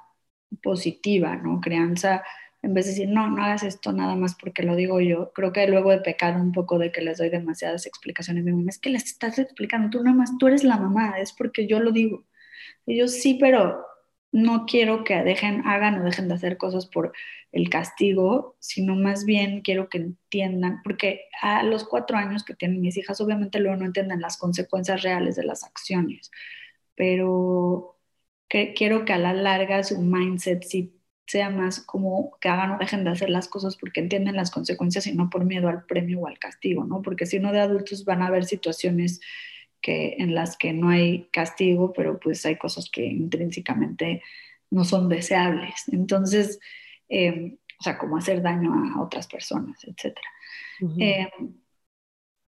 positiva, ¿no? Crianza, en vez de decir, no, no hagas esto nada más porque lo digo yo, creo que luego de pecar un poco de que les doy demasiadas explicaciones, me es que les estás explicando, tú nada más, tú eres la mamá, es porque yo lo digo. Y yo sí, pero no quiero que dejen, hagan o dejen de hacer cosas por el castigo, sino más bien quiero que entiendan, porque a los cuatro años que tienen mis hijas, obviamente luego no entienden las consecuencias reales de las acciones, pero quiero que a la larga su mindset sí sea más como que hagan o dejen de hacer las cosas porque entienden las consecuencias y no por miedo al premio o al castigo, ¿no? Porque si no de adultos van a haber situaciones que, en las que no hay castigo, pero pues hay cosas que intrínsecamente no son deseables. Entonces, em, o sea, como hacer daño a otras personas, etc. Em,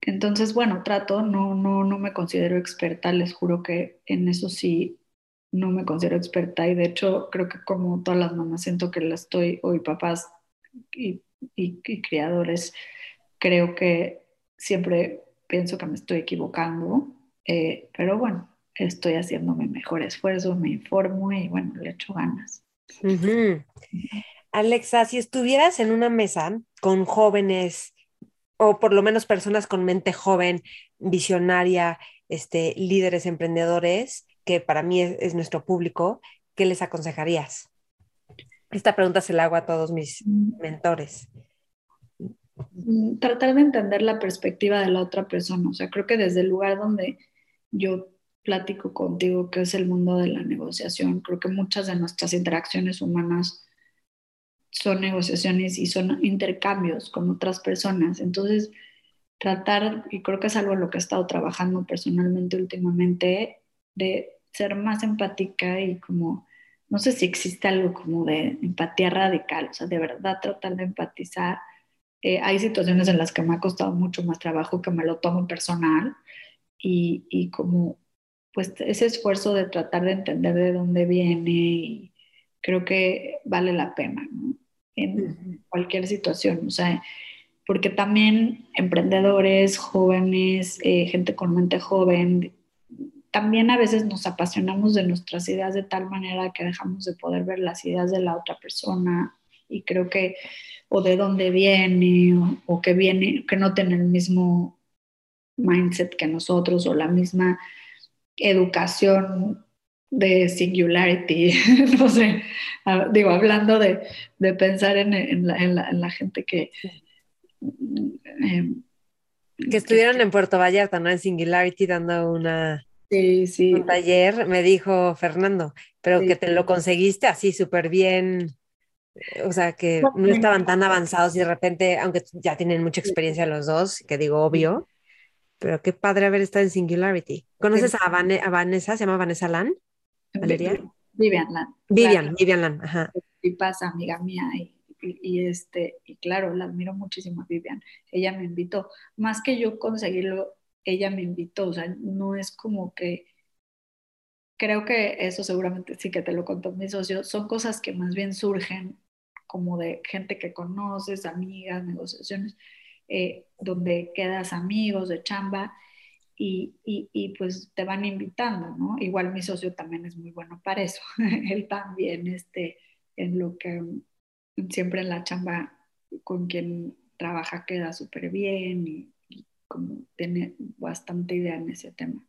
entonces, bueno, trato, no, no, no me considero experta, les juro que en eso sí no me considero experta y de hecho creo que como todas las mamás siento que la estoy, hoy papás y, y criadores, creo que siempre pienso que me estoy equivocando, eh, pero bueno, estoy haciendo mi mejor esfuerzo, me informo y bueno, le echo ganas. Alexa, si estuvieras en una mesa con jóvenes o por lo menos personas con mente joven, visionaria, este, líderes emprendedores, que para mí es, nuestro público, ¿qué les aconsejarías? Esta pregunta se la hago a todos mis mm. mentores. Mm, tratar de entender la perspectiva de la otra persona. O sea, creo que desde el lugar donde yo platico contigo que es el mundo de la negociación, creo que muchas de nuestras interacciones humanas son negociaciones y son intercambios con otras personas. Entonces, tratar, y creo que es algo en lo que he estado trabajando personalmente últimamente, de ser más empática y como, no sé si existe algo como de empatía radical, o sea, de verdad tratar de empatizar eh, hay situaciones en las que me ha costado mucho más trabajo que me lo tomo personal y, y, como pues ese esfuerzo de tratar de entender de dónde viene y creo que vale la pena ¿no? en cualquier situación, o sea, porque también emprendedores, jóvenes, eh, gente con mente joven, también a veces nos apasionamos de nuestras ideas de tal manera que dejamos de poder ver las ideas de la otra persona y creo que o de dónde viene o, que viene, que no tiene el mismo mindset que nosotros o la misma educación de singularity, no sé, digo, hablando de, pensar en, la, gente que... Em, que estuvieron en Puerto Vallarta, ¿no? En Singularity dando una, sí, sí. un taller, me dijo Fernando, pero que te lo conseguiste así súper bien o sea, que no estaban tan avanzados y de repente, aunque ya tienen mucha experiencia los dos, que digo obvio, pero qué padre haber estado en Singularity. ¿Conoces a, Vanessa? ¿Se llama Vanessa Lan? ¿Valeria? Vivian Lan. Vivian, Vivian Lan, ajá. Y pasa, amiga mía, y, y, este, y claro, la admiro muchísimo a Vivian. Ella me invitó, más que yo conseguirlo, ella me invitó, o sea, no es como que creo que eso seguramente sí que te lo contó mi socio, son cosas que más bien surgen como de gente que conoces, amigas, negociaciones, eh, donde quedas amigos de chamba y, y, pues te van invitando, ¿no? Igual mi socio también es muy bueno para eso. Él también, este, en lo que siempre en la chamba con quien trabaja queda súper bien y, y como tiene bastante idea en ese tema.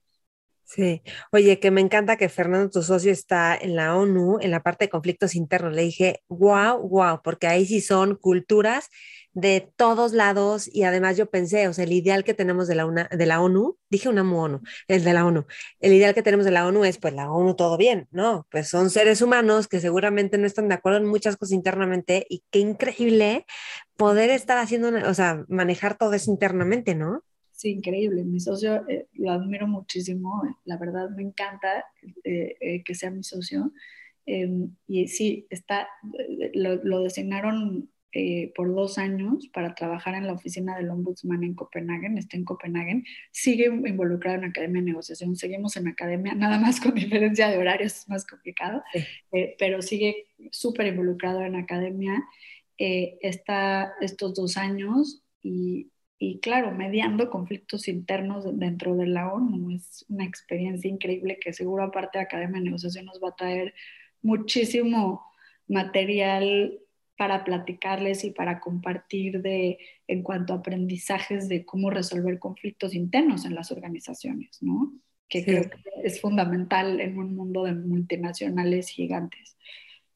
Sí, oye, que me encanta que Fernando, tu socio, está en la ONU, en la parte de conflictos internos. Le dije, wow, wow, porque ahí sí son culturas de todos lados y además yo pensé, o sea, el ideal que tenemos de la, de la ONU, dije una ONU, el de la ONU, el ideal que tenemos de la ONU es, pues la ONU todo bien, ¿no? Pues son seres humanos que seguramente no están de acuerdo en muchas cosas internamente y qué increíble poder estar haciendo, o sea, manejar todo eso internamente, ¿no? Sí, increíble. Mi socio eh, lo admiro muchísimo. La verdad me encanta eh, eh, que sea mi socio. Em, y sí, está, lo, designaron por dos años para trabajar en la oficina del ombudsman en Copenhague, está en Copenhague, sigue involucrado en Academia de Negociación, seguimos en Academia, nada más con diferencia de horarios, es más complicado, pero sigue súper involucrado en Academia. está estos dos años y, y claro, mediando conflictos internos dentro de la ONU. Es una experiencia increíble que seguro aparte de Academia de Negociación nos va a traer muchísimo material para platicarles y para compartir de, en cuanto a aprendizajes de cómo resolver conflictos internos en las organizaciones, ¿no? Que creo que es fundamental en un mundo de multinacionales gigantes.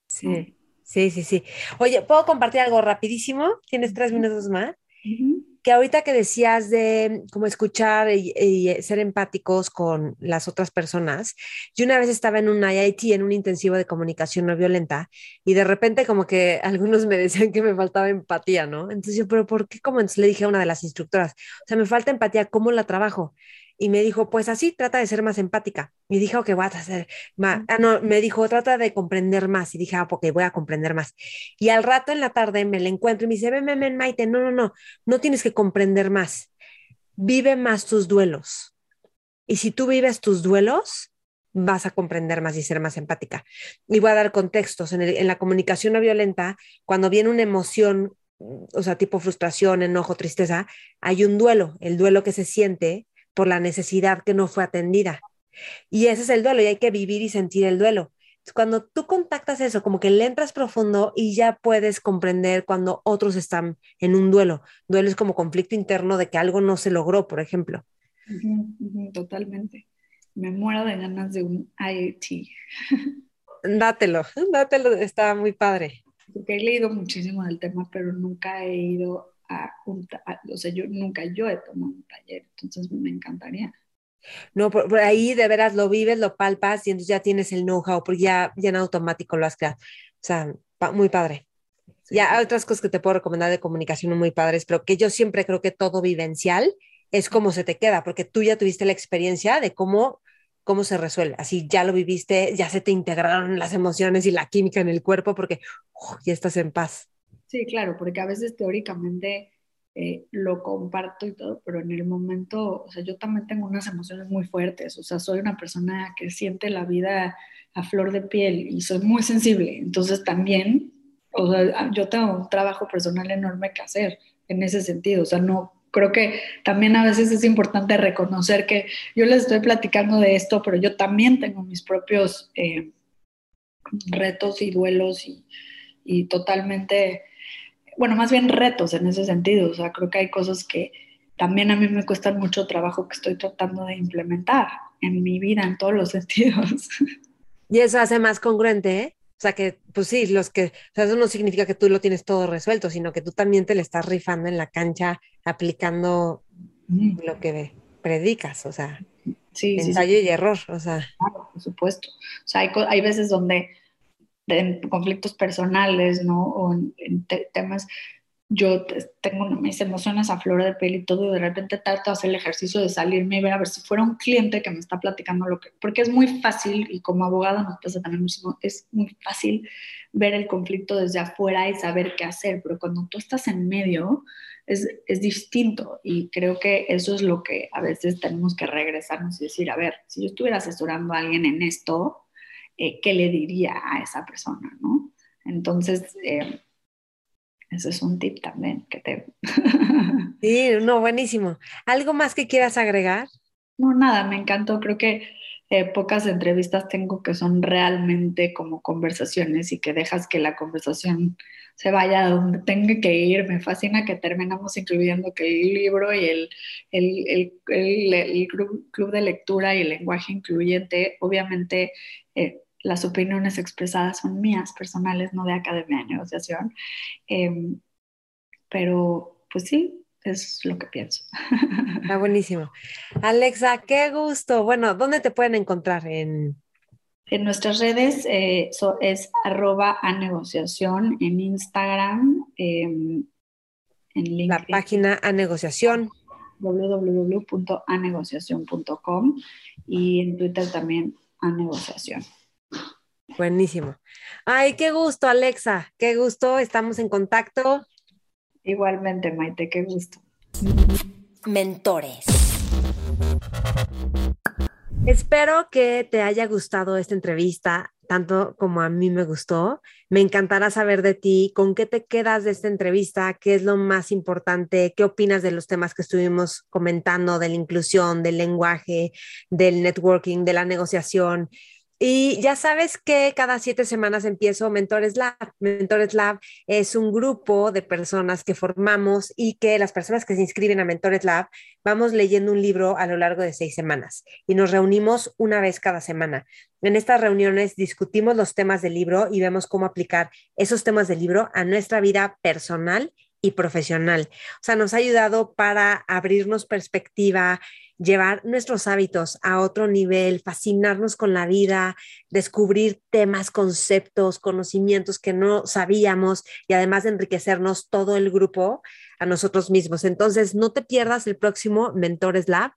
Sí, sí, sí, sí. Oye, ¿puedo compartir algo rapidísimo? ¿Tienes tres minutos más? Que ahorita que decías de cómo escuchar y, ser empáticos con las otras personas, yo una vez estaba en un IIT, en un intensivo de comunicación no violenta, y de repente como que algunos me decían que me faltaba empatía, ¿no? Entonces yo, pero ¿por qué? Como entonces le dije a una de las instructoras, o sea, me falta empatía, ¿cómo la trabajo? Y me dijo, pues así, trata de ser más empática. Y dije, ok, voy a hacer más. Ah, no, me dijo, trata de comprender más. Y dije, ah, ok, voy a comprender más. Y al rato en la tarde me la encuentro y me dice, ven, ven, ven, Maite, no, no, no, no tienes que comprender más. Vive más tus duelos. Y si tú vives tus duelos, vas a comprender más y ser más empática. Y voy a dar contextos. En, en la comunicación no violenta, cuando viene una emoción, o sea, tipo frustración, enojo, tristeza, hay un duelo, el duelo que se siente por la necesidad que no fue atendida. Y ese es el duelo y hay que vivir y sentir el duelo. Cuando tú contactas eso, como que le entras profundo y ya puedes comprender cuando otros están en un duelo. Duelo es como conflicto interno de que algo no se logró, por ejemplo. totalmente. Me muero de ganas de un IAT. dátelo, dátelo, está muy padre. Porque he leído muchísimo del tema, pero nunca he ido o sea, yo nunca yo he tomado un taller, entonces me encantaría. No, por, ahí de veras lo vives, lo palpas y entonces ya tienes el know-how, porque ya, ya en automático lo has creado. O sea, muy padre. Ya hay otras cosas que te puedo recomendar de comunicación muy padres, pero que yo siempre creo que todo vivencial es como se te queda, porque tú ya tuviste la experiencia de cómo, cómo se resuelve. Así ya lo viviste, ya se te integraron las emociones y la química en el cuerpo, porque ya estás en paz. Sí, claro, porque a veces teóricamente eh, lo comparto y todo, pero en el momento, o sea, yo también tengo unas emociones muy fuertes, o sea, soy una persona que siente la vida a flor de piel y soy muy sensible, entonces también, o sea, yo tengo un trabajo personal enorme que hacer en ese sentido, o sea, no, creo que también a veces es importante reconocer que yo les estoy platicando de esto, pero yo también tengo mis propios eh, retos y duelos y, y totalmente bueno, más bien retos en ese sentido. O sea, creo que hay cosas que también a mí me cuestan mucho trabajo que estoy tratando de implementar en mi vida en todos los sentidos. Y eso hace más congruente, ¿eh? O sea, que, pues sí, los que, o sea, eso no significa que tú lo tienes todo resuelto, sino que tú también te le estás rifando en la cancha aplicando lo que predicas, o sea, sí, ensayo y error, o sea. Claro, por supuesto. O sea, hay, hay veces donde en conflictos personales, ¿no? O en, temas, yo tengo mis emociones a flor de piel y todo, y de repente trato de hacer el ejercicio de salirme y ver a ver si fuera un cliente que me está platicando lo que, porque es muy fácil, y como abogado nos pasa también muchísimo, es muy fácil ver el conflicto desde afuera y saber qué hacer, pero cuando tú estás en medio, es, es, distinto y creo que eso es lo que a veces tenemos que regresarnos y decir, a ver, si yo estuviera asesorando a alguien en esto, eh, qué le diría a esa persona, ¿no? Entonces, eh, ese es un tip también que te... sí, no, buenísimo. ¿Algo más que quieras agregar? No, nada, me encantó. Creo que eh, pocas entrevistas tengo que son realmente como conversaciones y que dejas que la conversación se vaya a donde tenga que ir. Me fascina que terminamos incluyendo que el libro y el, el, el, el club de lectura y el lenguaje incluyente, obviamente eh, las opiniones expresadas son mías, personales, no de academia de negociación. Em, pero pues sí, es lo que pienso. Está buenísimo. Alexa, qué gusto. Bueno, ¿dónde te pueden encontrar? En, en nuestras redes eh, es arroba a negociación en Instagram, em, en LinkedIn. La página a negociación www.anegociación.com y en Twitter también a negociación. Buenísimo. Ay, qué gusto, Alexa, qué gusto, estamos en contacto. Igualmente, Maite, qué gusto. Mentores. Espero que te haya gustado esta entrevista, tanto como a mí me gustó. Me encantará saber de ti, con qué te quedas de esta entrevista, qué es lo más importante, qué opinas de los temas que estuvimos comentando, de la inclusión, del lenguaje, del networking, de la negociación. Y ya sabes que cada siete semanas empiezo Mentores Lab. Mentores Lab es un grupo de personas que formamos y que las personas que se inscriben a Mentores Lab vamos leyendo un libro a lo largo de seis semanas y nos reunimos una vez cada semana. En estas reuniones discutimos los temas del libro y vemos cómo aplicar esos temas del libro a nuestra vida personal y profesional. O sea, nos ha ayudado para abrirnos perspectiva, llevar nuestros hábitos a otro nivel, fascinarnos con la vida, descubrir temas, conceptos, conocimientos que no sabíamos y además de enriquecernos todo el grupo a nosotros mismos. Entonces, no te pierdas el próximo Mentores Lab.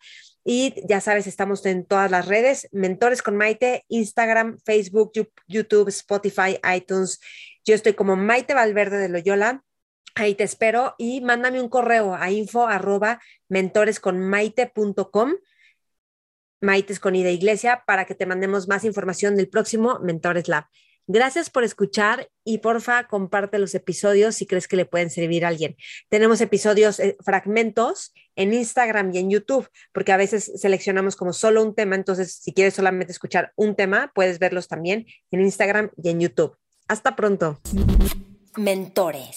Y ya sabes, estamos en todas las redes, Mentores con Maite, Instagram, Facebook, YouTube, Spotify, iTunes. Yo estoy como Maite Valverde de Loyola Ahí te espero y mándame un correo a info arroba mentoresconmaite.com, Maites con ida iglesia, para que te mandemos más información del próximo Mentores Lab. Gracias por escuchar y porfa comparte los episodios si crees que le pueden servir a alguien. Tenemos episodios, eh, fragmentos en Instagram y en YouTube, porque a veces seleccionamos como solo un tema, entonces si quieres solamente escuchar un tema, puedes verlos también en Instagram y en YouTube. Hasta pronto. Mentores.